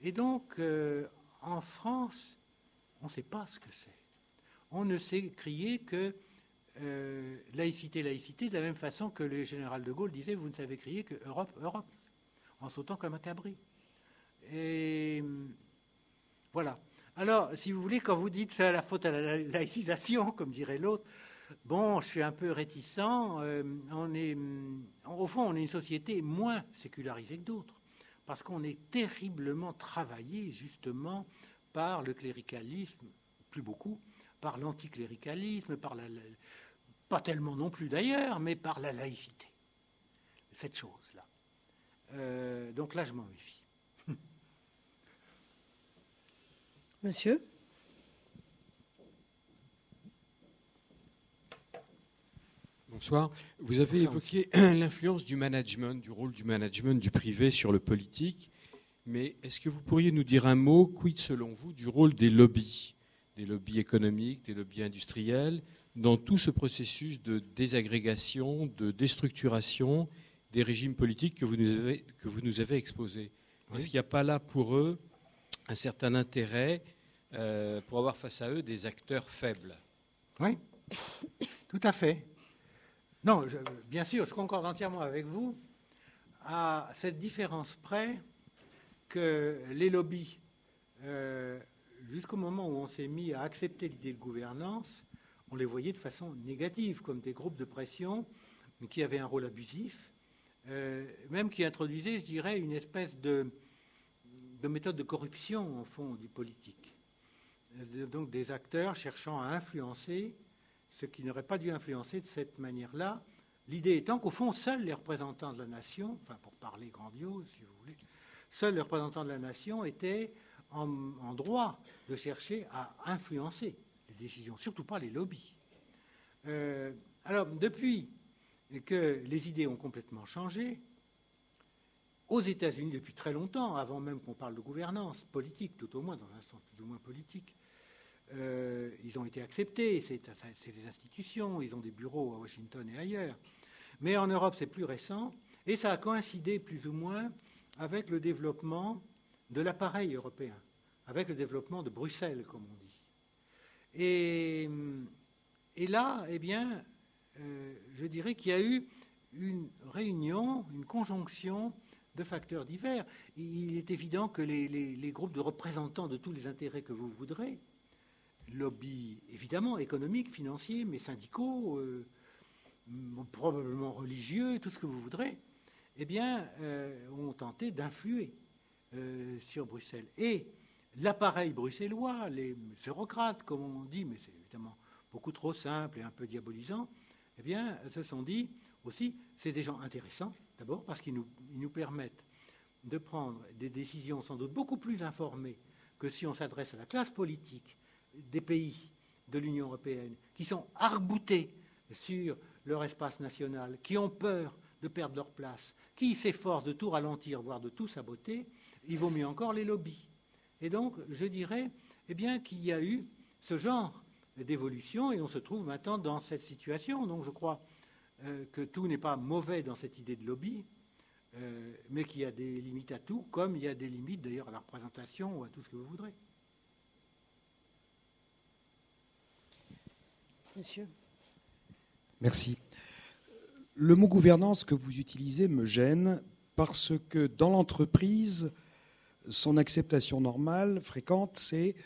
et donc, euh, en France, on ne sait pas ce que c'est. On ne sait crier que euh, laïcité, laïcité, de la même façon que le général de Gaulle disait, vous ne savez crier que Europe, Europe, en sautant comme un cabri. Et voilà. Alors, si vous voulez, quand vous dites c'est la faute à la laïcisation, comme dirait l'autre, bon, je suis un peu réticent. on est, au fond, on est une société moins sécularisée que d'autres parce qu'on est terriblement travaillé justement par le cléricalisme, plus beaucoup, par l'anticléricalisme, par la, pas tellement non plus d'ailleurs, mais par la laïcité. Cette chose-là. Euh, donc là, je m'en méfie. Monsieur Bonsoir. Vous avez évoqué l'influence du management, du rôle du management du privé sur le politique. Mais est-ce que vous pourriez nous dire un mot, quid selon vous, du rôle des lobbies, des lobbies économiques, des lobbies industriels, dans tout ce processus de désagrégation, de déstructuration des régimes politiques que vous nous avez, que vous nous avez exposés. Est-ce qu'il n'y a pas là pour eux un certain intérêt euh, pour avoir face à eux des acteurs faibles? Oui, tout à fait. Non, bien sûr, je concorde entièrement avec vous. À cette différence près que les lobbies, euh, jusqu'au moment où on s'est mis à accepter l'idée de gouvernance, on les voyait de façon négative, comme des groupes de pression qui avaient un rôle abusif, même qui introduisaient, je dirais, une espèce de, de méthode de corruption, en fond, du politique. Euh, donc des acteurs cherchant à influencer ce qui n'aurait pas dû influencer de cette manière-là. L'idée étant qu'au fond, seuls les représentants de la nation, enfin pour parler grandiose, si vous voulez, seuls les représentants de la nation étaient en, droit de chercher à influencer les décisions, surtout pas les lobbies. Euh, alors, depuis que les idées ont complètement changé, aux États-Unis depuis très longtemps, avant même qu'on parle de gouvernance politique, tout au moins dans un sens plus ou moins politique, euh, ils ont été acceptés, c'est des institutions, ils ont des bureaux à Washington et ailleurs. Mais en Europe, c'est plus récent, et ça a coïncidé plus ou moins avec le développement de l'appareil européen, avec le développement de Bruxelles, comme on dit. Et, là, eh bien, euh, je dirais qu'il y a eu une réunion, une conjonction de facteurs divers. Il est évident que les groupes de représentants de tous les intérêts que vous voudrez, lobbies évidemment économiques, financiers, mais syndicaux, euh, probablement religieux, tout ce que vous voudrez, eh bien, euh, ont tenté d'influer sur Bruxelles. Et l'appareil bruxellois, les bureaucrates, comme on dit, mais c'est évidemment beaucoup trop simple et un peu diabolisant, eh bien, se sont dit aussi, c'est des gens intéressants, d'abord, parce qu'ils nous, permettent de prendre des décisions sans doute beaucoup plus informées que si on s'adresse à la classe politique des pays de l'Union européenne qui sont arboutés sur leur espace national, qui ont peur de perdre leur place, qui s'efforcent de tout ralentir, voire de tout saboter, il vaut mieux encore les lobbies. Et donc, je dirais eh qu'il y a eu ce genre d'évolution et on se trouve maintenant dans cette situation. Donc, je crois euh, que tout n'est pas mauvais dans cette idée de lobby. euh, mais qu'il y a des limites à tout, comme il y a des limites d'ailleurs à la représentation ou à tout ce que vous voudrez. Monsieur. Merci. Le mot gouvernance que vous utilisez me gêne parce que dans l'entreprise, son acceptation normale, fréquente, c'est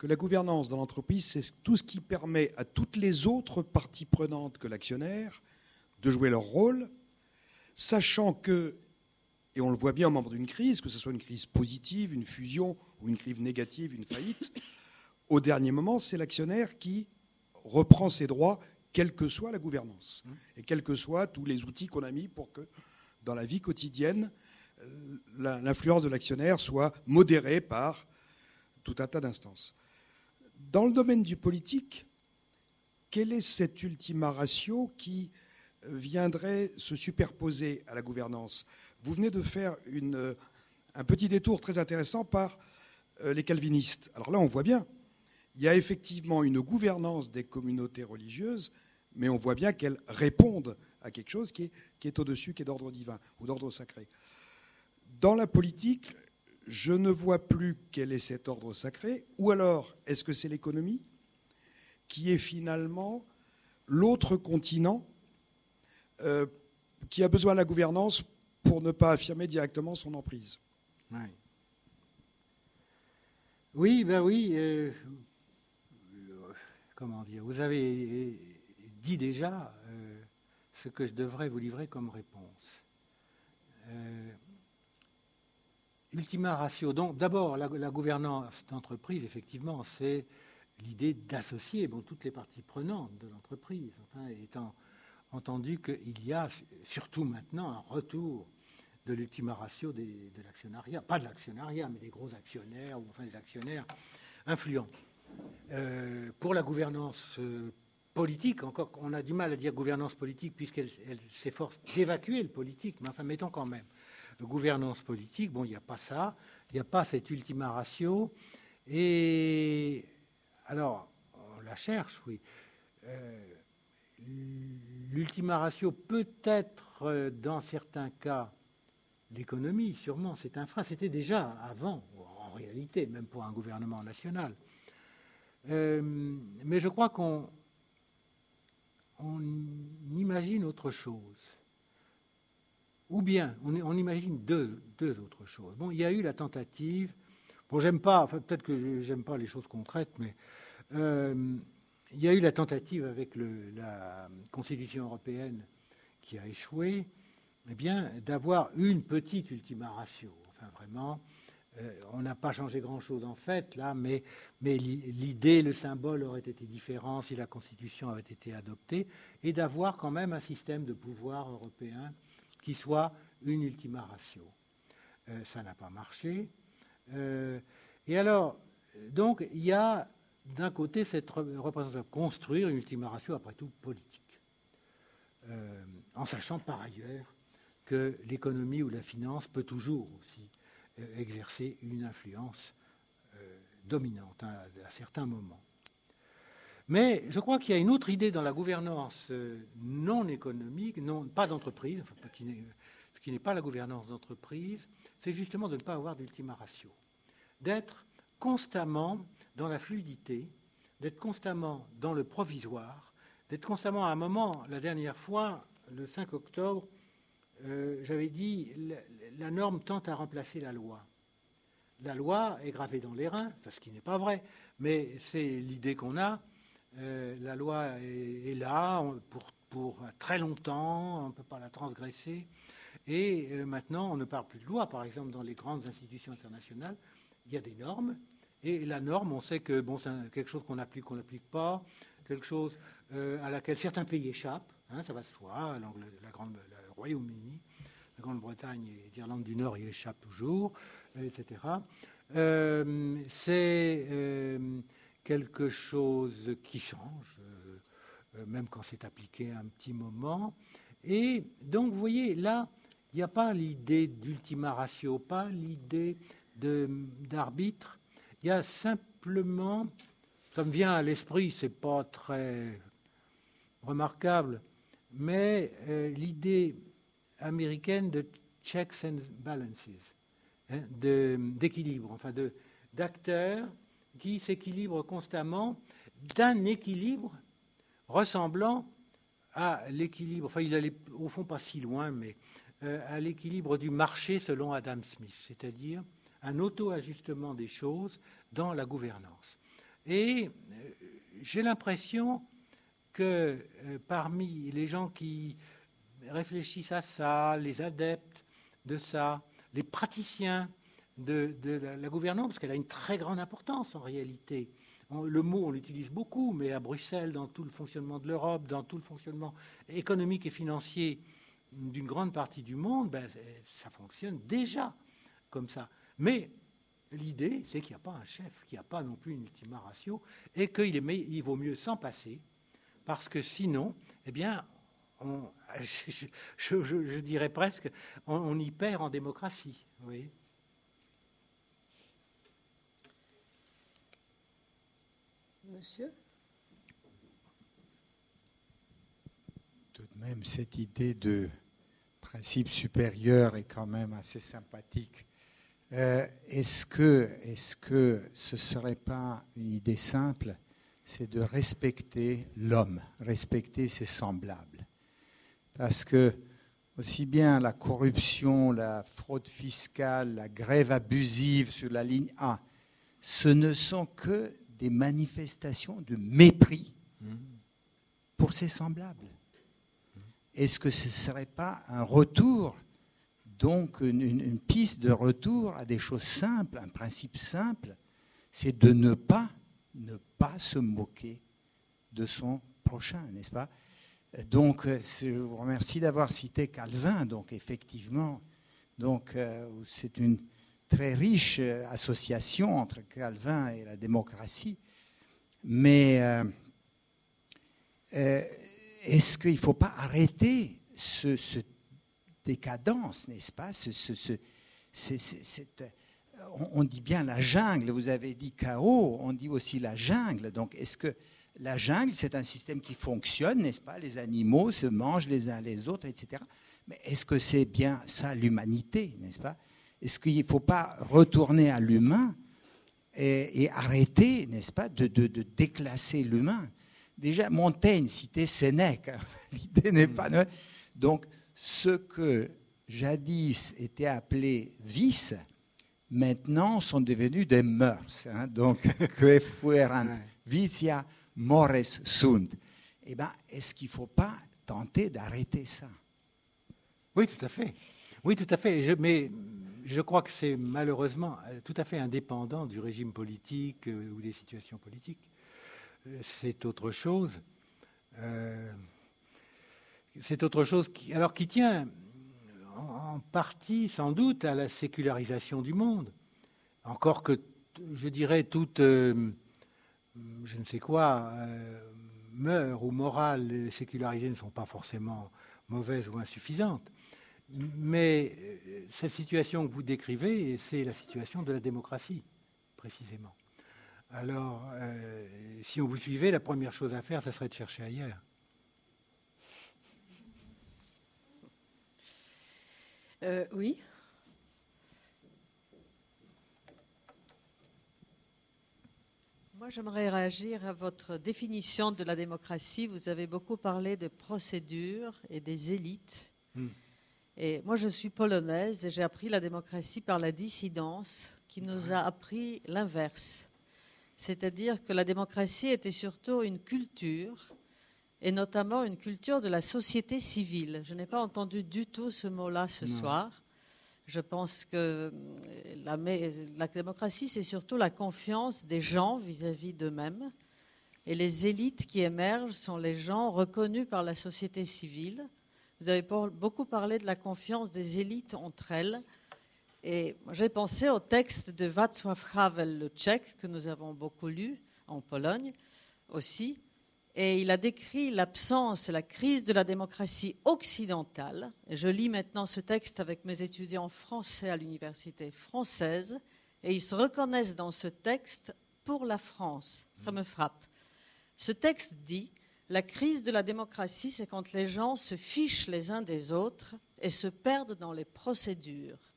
que la gouvernance dans l'entreprise, c'est tout ce qui permet à toutes les autres parties prenantes que l'actionnaire de jouer leur rôle, sachant que, et on le voit bien au moment d'une crise, que ce soit une crise positive, une fusion ou une crise négative, une faillite, au dernier moment, c'est l'actionnaire qui reprend ses droits quelle que soit la gouvernance et quels que soient tous les outils qu'on a mis pour que dans la vie quotidienne, euh, l'influence de l'actionnaire soit modérée par tout un tas d'instances. Dans le domaine du politique, quel est cet ultima ratio qui viendrait se superposer à la gouvernance? Vous venez de faire une, un petit détour très intéressant par euh, les calvinistes. Alors là, on voit bien, il y a effectivement une gouvernance des communautés religieuses, mais on voit bien qu'elles répondent à quelque chose qui est, au-dessus, qui est d'ordre divin ou d'ordre sacré. Dans la politique, je ne vois plus quel est cet ordre sacré, ou alors est-ce que c'est l'économie qui est finalement l'autre continent euh, qui a besoin de la gouvernance pour ne pas affirmer directement son emprise. Oui, ben oui. Euh, comment dire Vous avez dit déjà euh, ce que je devrais vous livrer comme réponse. Ultima ratio. Donc, d'abord, la, gouvernance d'entreprise, effectivement, c'est l'idée d'associer toutes les parties prenantes de l'entreprise, enfin, étant entendu qu'il y a, surtout maintenant, un retour de l'ultima ratio de l'actionnariat. Pas de l'actionnariat, mais des gros actionnaires, ou enfin des actionnaires influents. Euh, pour la gouvernance euh, politique, encore, on a du mal à dire gouvernance politique puisqu'elle s'efforce d'évacuer le politique, mais enfin, mettons quand même. Gouvernance politique, bon, il n'y a pas ça, il n'y a pas cette ultima ratio. Et alors, on la cherche, oui. Euh, l'ultima ratio peut être, euh, dans certains cas, l'économie, sûrement, c'est un frein. C'était déjà avant, en réalité, même pour un gouvernement national. Euh, mais je crois qu'on on imagine autre chose. Ou bien, on, imagine deux, autres choses. Bon, il y a eu la tentative. Bon, j'aime pas, enfin, peut-être que j'aime pas les choses concrètes, mais euh, il y a eu la tentative avec la Constitution européenne qui a échoué, eh bien, d'avoir une petite ultima ratio. Enfin, vraiment, euh, on n'a pas changé grand-chose en fait, là, mais, mais l'idée, le symbole aurait été différent si la Constitution avait été adoptée, et d'avoir quand même un système de pouvoir européen qui soit une ultima ratio. Euh, ça n'a pas marché. Euh, et alors, donc, il y a d'un côté cette représentation, construire une ultima ratio, après tout, politique, euh, en sachant par ailleurs que l'économie ou la finance peut toujours aussi exercer une influence dominante hein, à, certains moments. Mais je crois qu'il y a une autre idée dans la gouvernance non économique, pas d'entreprise, ce qui n'est pas la gouvernance d'entreprise, c'est justement de ne pas avoir d'ultima ratio, d'être constamment dans la fluidité, d'être constamment dans le provisoire, d'être constamment à un moment, la dernière fois, le 5 octobre, euh, j'avais dit la, norme tente à remplacer la loi. La loi est gravée dans les reins, ce qui n'est pas vrai, mais c'est l'idée qu'on a. Euh, la loi est, là pour, pour, très longtemps, on ne peut pas la transgresser. Et euh, maintenant, on ne parle plus de loi. Par exemple, dans les grandes institutions internationales, il y a des normes, et la norme, on sait que bon, c'est quelque chose qu'on applique, qu'on n'applique pas, quelque chose euh, à laquelle certains pays échappent, hein, ça va de soi, la grande, le Royaume-Uni, la Grande-Bretagne et l'Irlande du Nord y échappent toujours, etc. C'est quelque chose qui change, même quand c'est appliqué un petit moment. Et donc, vous voyez, là, il n'y a pas l'idée d'ultima ratio, pas l'idée d'arbitre, il y a simplement, ça me vient à l'esprit, c'est pas très remarquable, mais euh, l'idée américaine de checks and balances, hein, d'équilibre, enfin d'acteurs qui s'équilibrent constamment d'un équilibre ressemblant à l'équilibre, enfin il allait au fond pas si loin, mais euh, à l'équilibre du marché selon Adam Smith, c'est-à-dire un auto-ajustement des choses dans la gouvernance. Et euh, j'ai l'impression que euh, parmi les gens qui réfléchissent à ça, les adeptes de ça, les praticiens de, la, gouvernance, parce qu'elle a une très grande importance en réalité. le mot, on l'utilise beaucoup, mais à Bruxelles, dans tout le fonctionnement de l'Europe, dans tout le fonctionnement économique et financier d'une grande partie du monde, ben, ça fonctionne déjà comme ça. Mais l'idée, c'est qu'il n'y a pas un chef, qu'il n'y a pas non plus une ultima ratio, et qu'il il vaut mieux s'en passer, parce que sinon, eh bien, je, dirais presque, on, y perd en démocratie. Monsieur? Tout de même, cette idée de principe supérieur est quand même assez sympathique. Euh, est-ce que, est que ce serait pas une idée simple? C'est de respecter l'homme, respecter ses semblables. Parce que aussi bien la corruption, la fraude fiscale, la grève abusive sur la ligne A, ce ne sont que des manifestations de mépris pour ses semblables. Est-ce que ce ne serait pas un retour, donc une, piste de retour à des choses simples, un principe simple, c'est de ne pas, ne pas se moquer de son prochain, n'est-ce pas? Donc, je vous remercie d'avoir cité Calvin. Donc, effectivement, donc euh, c'est une très riche association entre Calvin et la démocratie. Mais euh, euh, est-ce qu'il ne faut pas arrêter ce, décadence, n'est-ce pas on, dit bien la jungle, vous avez dit chaos, on dit aussi la jungle. Donc est-ce que la jungle, c'est un système qui fonctionne, n'est-ce pas Les animaux se mangent les uns les autres, etc. Mais est-ce que c'est bien ça l'humanité, n'est-ce pas? Est-ce qu'il ne faut pas retourner à l'humain et, arrêter, n'est-ce pas, de déclasser l'humain? Déjà, Montaigne citait Sénèque. L'idée n'est pas. Donc, ce que jadis était appelé vice, maintenant sont devenus des mœurs. Hein. Donc, que fueran vicia mores sunt. Eh bien, est-ce qu'il ne faut pas tenter d'arrêter ça? Oui, tout à fait. Oui, tout à fait. mais je crois que c'est malheureusement euh, tout à fait indépendant du régime politique euh, ou des situations politiques c'est autre chose. Euh, c'est autre chose qui, alors qui tient en partie sans doute à la sécularisation du monde. Encore que, je dirais, toute, euh, je ne sais quoi, euh, ou morales sécularisées ne sont pas forcément mauvaises ou insuffisantes. Mais cette situation que vous décrivez, c'est la situation de la démocratie, précisément. Alors, euh, si on vous suivait, la première chose à faire, ce serait de chercher ailleurs. Euh, oui. Moi, j'aimerais réagir à votre définition de la démocratie. Vous avez beaucoup parlé de procédures et des élites. Hmm. Et moi, je suis polonaise et j'ai appris la démocratie par la dissidence qui nous a appris l'inverse c'est-à-dire que la démocratie était surtout une culture, et notamment une culture de la société civile. Je n'ai pas entendu du tout ce mot-là ce soir. Je pense que la, la démocratie, c'est surtout la confiance des gens vis-à-vis d'eux-mêmes. Et les élites qui émergent sont les gens reconnus par la société civile. Vous avez beaucoup parlé de la confiance des élites entre elles. Et j'ai pensé au texte de Václav Havel, le tchèque, que nous avons beaucoup lu en Pologne aussi. Et il a décrit l'absence et la crise de la démocratie occidentale. Et je lis maintenant ce texte avec mes étudiants français à l'université française. Et ils se reconnaissent dans ce texte pour la France. Ça me frappe. Ce texte dit La crise de la démocratie, c'est quand les gens se fichent les uns des autres et se perdent dans les procédures.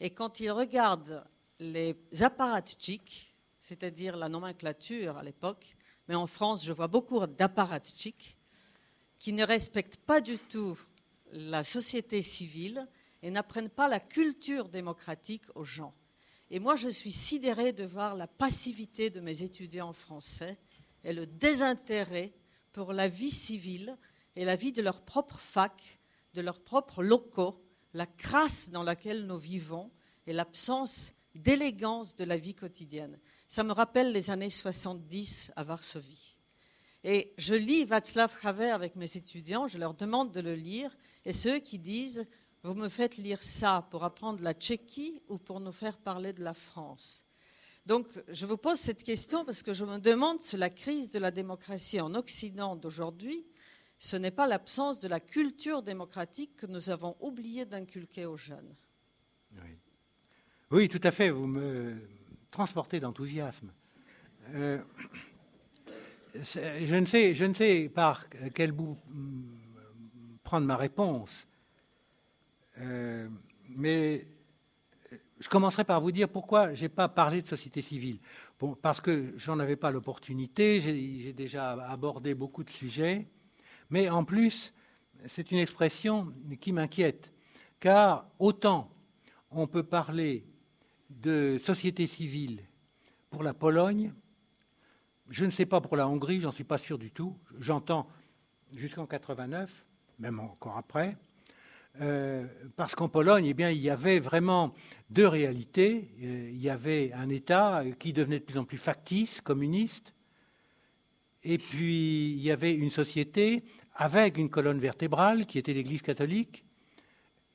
Et quand ils regardent les apparatchiks, c'est-à-dire la nomenclature à l'époque, mais en France, je vois beaucoup d'apparatchiks qui ne respectent pas du tout la société civile et n'apprennent pas la culture démocratique aux gens. Et moi, je suis sidérée de voir la passivité de mes étudiants français et le désintérêt pour la vie civile et la vie de leur propre fac, de leurs propres locaux, la crasse dans laquelle nous vivons et l'absence d'élégance de la vie quotidienne. Ça me rappelle les années 70 à Varsovie. Et je lis Václav Havel avec mes étudiants, je leur demande de le lire, et ceux qui disent Vous me faites lire ça pour apprendre la Tchéquie ou pour nous faire parler de la France? Donc, je vous pose cette question parce que je me demande si la crise de la démocratie en Occident d'aujourd'hui, ce n'est pas l'absence de la culture démocratique que nous avons oublié d'inculquer aux jeunes. Oui. tout à fait. Vous me transportez d'enthousiasme. Euh, je, ne sais, par quel bout prendre ma réponse, euh, mais je commencerai par vous dire pourquoi je n'ai pas parlé de société civile. Parce que j'en avais pas l'opportunité, j'ai déjà abordé beaucoup de sujets, mais en plus, c'est une expression qui m'inquiète, car autant on peut parler de société civile pour la Pologne, je ne sais pas pour la Hongrie, j'en suis pas sûr du tout. J'entends jusqu'en 89, même encore après, euh, parce qu'en Pologne, eh bien, il y avait vraiment deux réalités. Euh, il y avait un État qui devenait de plus en plus factice, communiste, et puis il y avait une société avec une colonne vertébrale qui était l'Église catholique,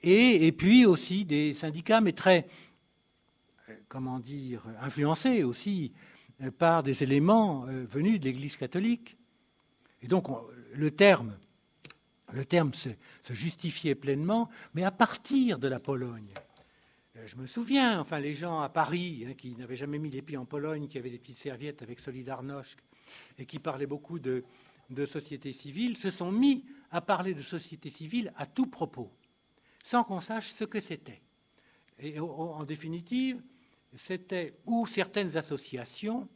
et, puis aussi des syndicats, mais très, euh, comment dire, influencés aussi euh, par des éléments euh, venus de l'Église catholique. Et donc le terme, le terme se, justifiait pleinement, mais à partir de la Pologne. Euh, je me souviens, enfin les gens à Paris hein, qui n'avaient jamais mis les pieds en Pologne, qui avaient des petites serviettes avec Solidarność et qui parlaient beaucoup de, société civile, se sont mis à parler de société civile à tout propos, sans qu'on sache ce que c'était. Et en définitive, c'était ou certaines associations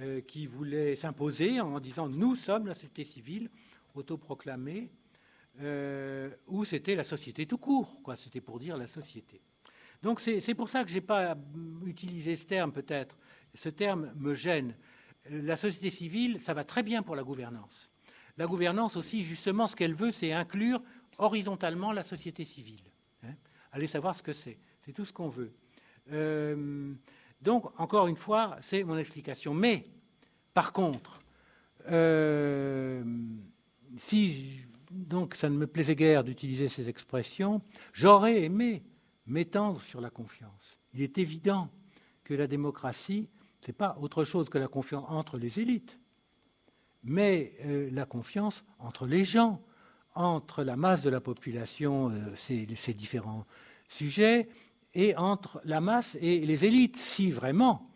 euh, qui voulaient s'imposer en disant nous sommes la société civile autoproclamée, euh, ou c'était la société tout court, quoi. C'était pour dire la société. Donc c'est pour ça que je n'ai pas utilisé ce terme peut-être. Ce terme me gêne. La société civile, ça va très bien pour la gouvernance. La gouvernance aussi, justement, ce qu'elle veut, c'est inclure horizontalement la société civile. Hein. Allez savoir ce que c'est. C'est tout ce qu'on veut. Euh, donc, encore une fois, c'est mon explication. Mais, par contre, euh, si donc ça ne me plaisait guère d'utiliser ces expressions, j'aurais aimé m'étendre sur la confiance. Il est évident que la démocratie, ce n'est pas autre chose que la confiance entre les élites, mais euh, la confiance entre les gens, entre la masse de la population, ces, ces différents sujets, et entre la masse et les élites, si vraiment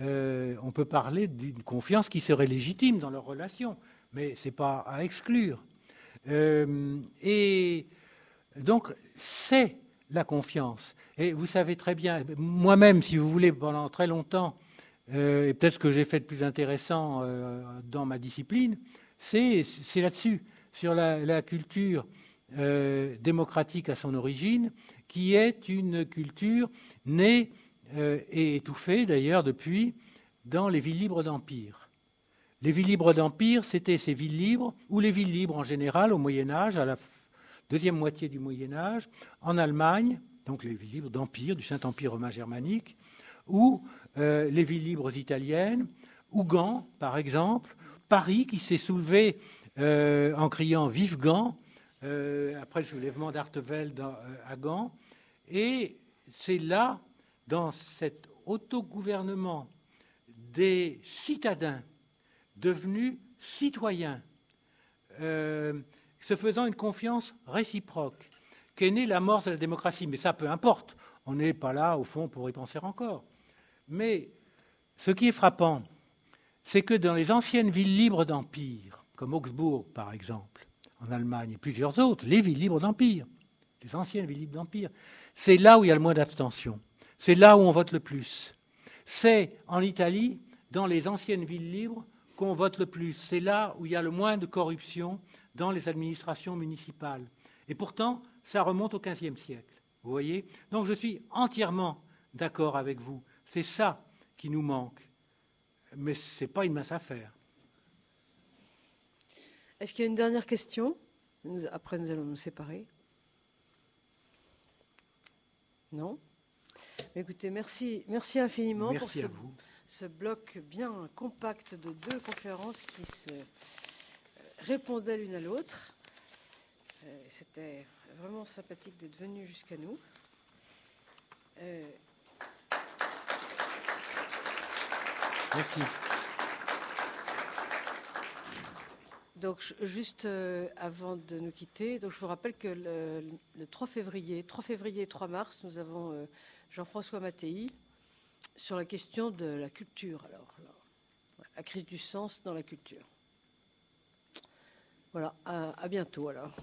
euh, on peut parler d'une confiance qui serait légitime dans leurs relations, mais ce n'est pas à exclure. Euh, et donc, c'est la confiance. Et vous savez très bien, moi-même, si vous voulez, pendant très longtemps, euh, et peut-être ce que j'ai fait de plus intéressant dans ma discipline, c'est là-dessus, sur la, culture démocratique à son origine, qui est une culture née euh, et étouffée d'ailleurs depuis dans les villes libres d'empire. Les villes libres d'empire, c'était ces villes libres, ou les villes libres en général au Moyen Âge, à la deuxième moitié du Moyen Âge, en Allemagne, donc les villes libres d'empire, du Saint-Empire romain germanique, ou euh, les villes libres italiennes, ou Gand, par exemple, Paris qui s'est soulevé euh, en criant Vive Gand, après le soulèvement d'Artevelde à Gand, et c'est là, dans cet autogouvernement des citadins devenus citoyens, euh, se faisant une confiance réciproque, qu'est née l'amorce de la démocratie. Mais ça, peu importe, on n'est pas là, au fond, pour y penser encore. Mais ce qui est frappant, c'est que dans les anciennes villes libres d'empire, comme Augsbourg par exemple, en Allemagne, et plusieurs autres, les villes libres d'Empire, les anciennes villes libres d'Empire, c'est là où il y a le moins d'abstention. C'est là où on vote le plus. C'est en Italie, dans les anciennes villes libres, qu'on vote le plus. C'est là où il y a le moins de corruption dans les administrations municipales. Et pourtant, ça remonte au XVe siècle. Vous voyez Donc je suis entièrement d'accord avec vous. C'est ça qui nous manque. Mais ce n'est pas une mince affaire. Est-ce qu'il y a une dernière question? Après, nous allons nous séparer. Non? Écoutez, merci, merci infiniment pour ce, ce, bloc bien compact de deux conférences qui se euh, répondaient l'une à l'autre. Euh, c'était vraiment sympathique d'être venu jusqu'à nous. Euh, merci. Donc, juste avant de nous quitter, donc je vous rappelle que le, 3 février, 3 février et 3 mars, nous avons Jean-François Mattei sur la question de la culture. Alors, la crise du sens dans la culture. Voilà, à bientôt alors.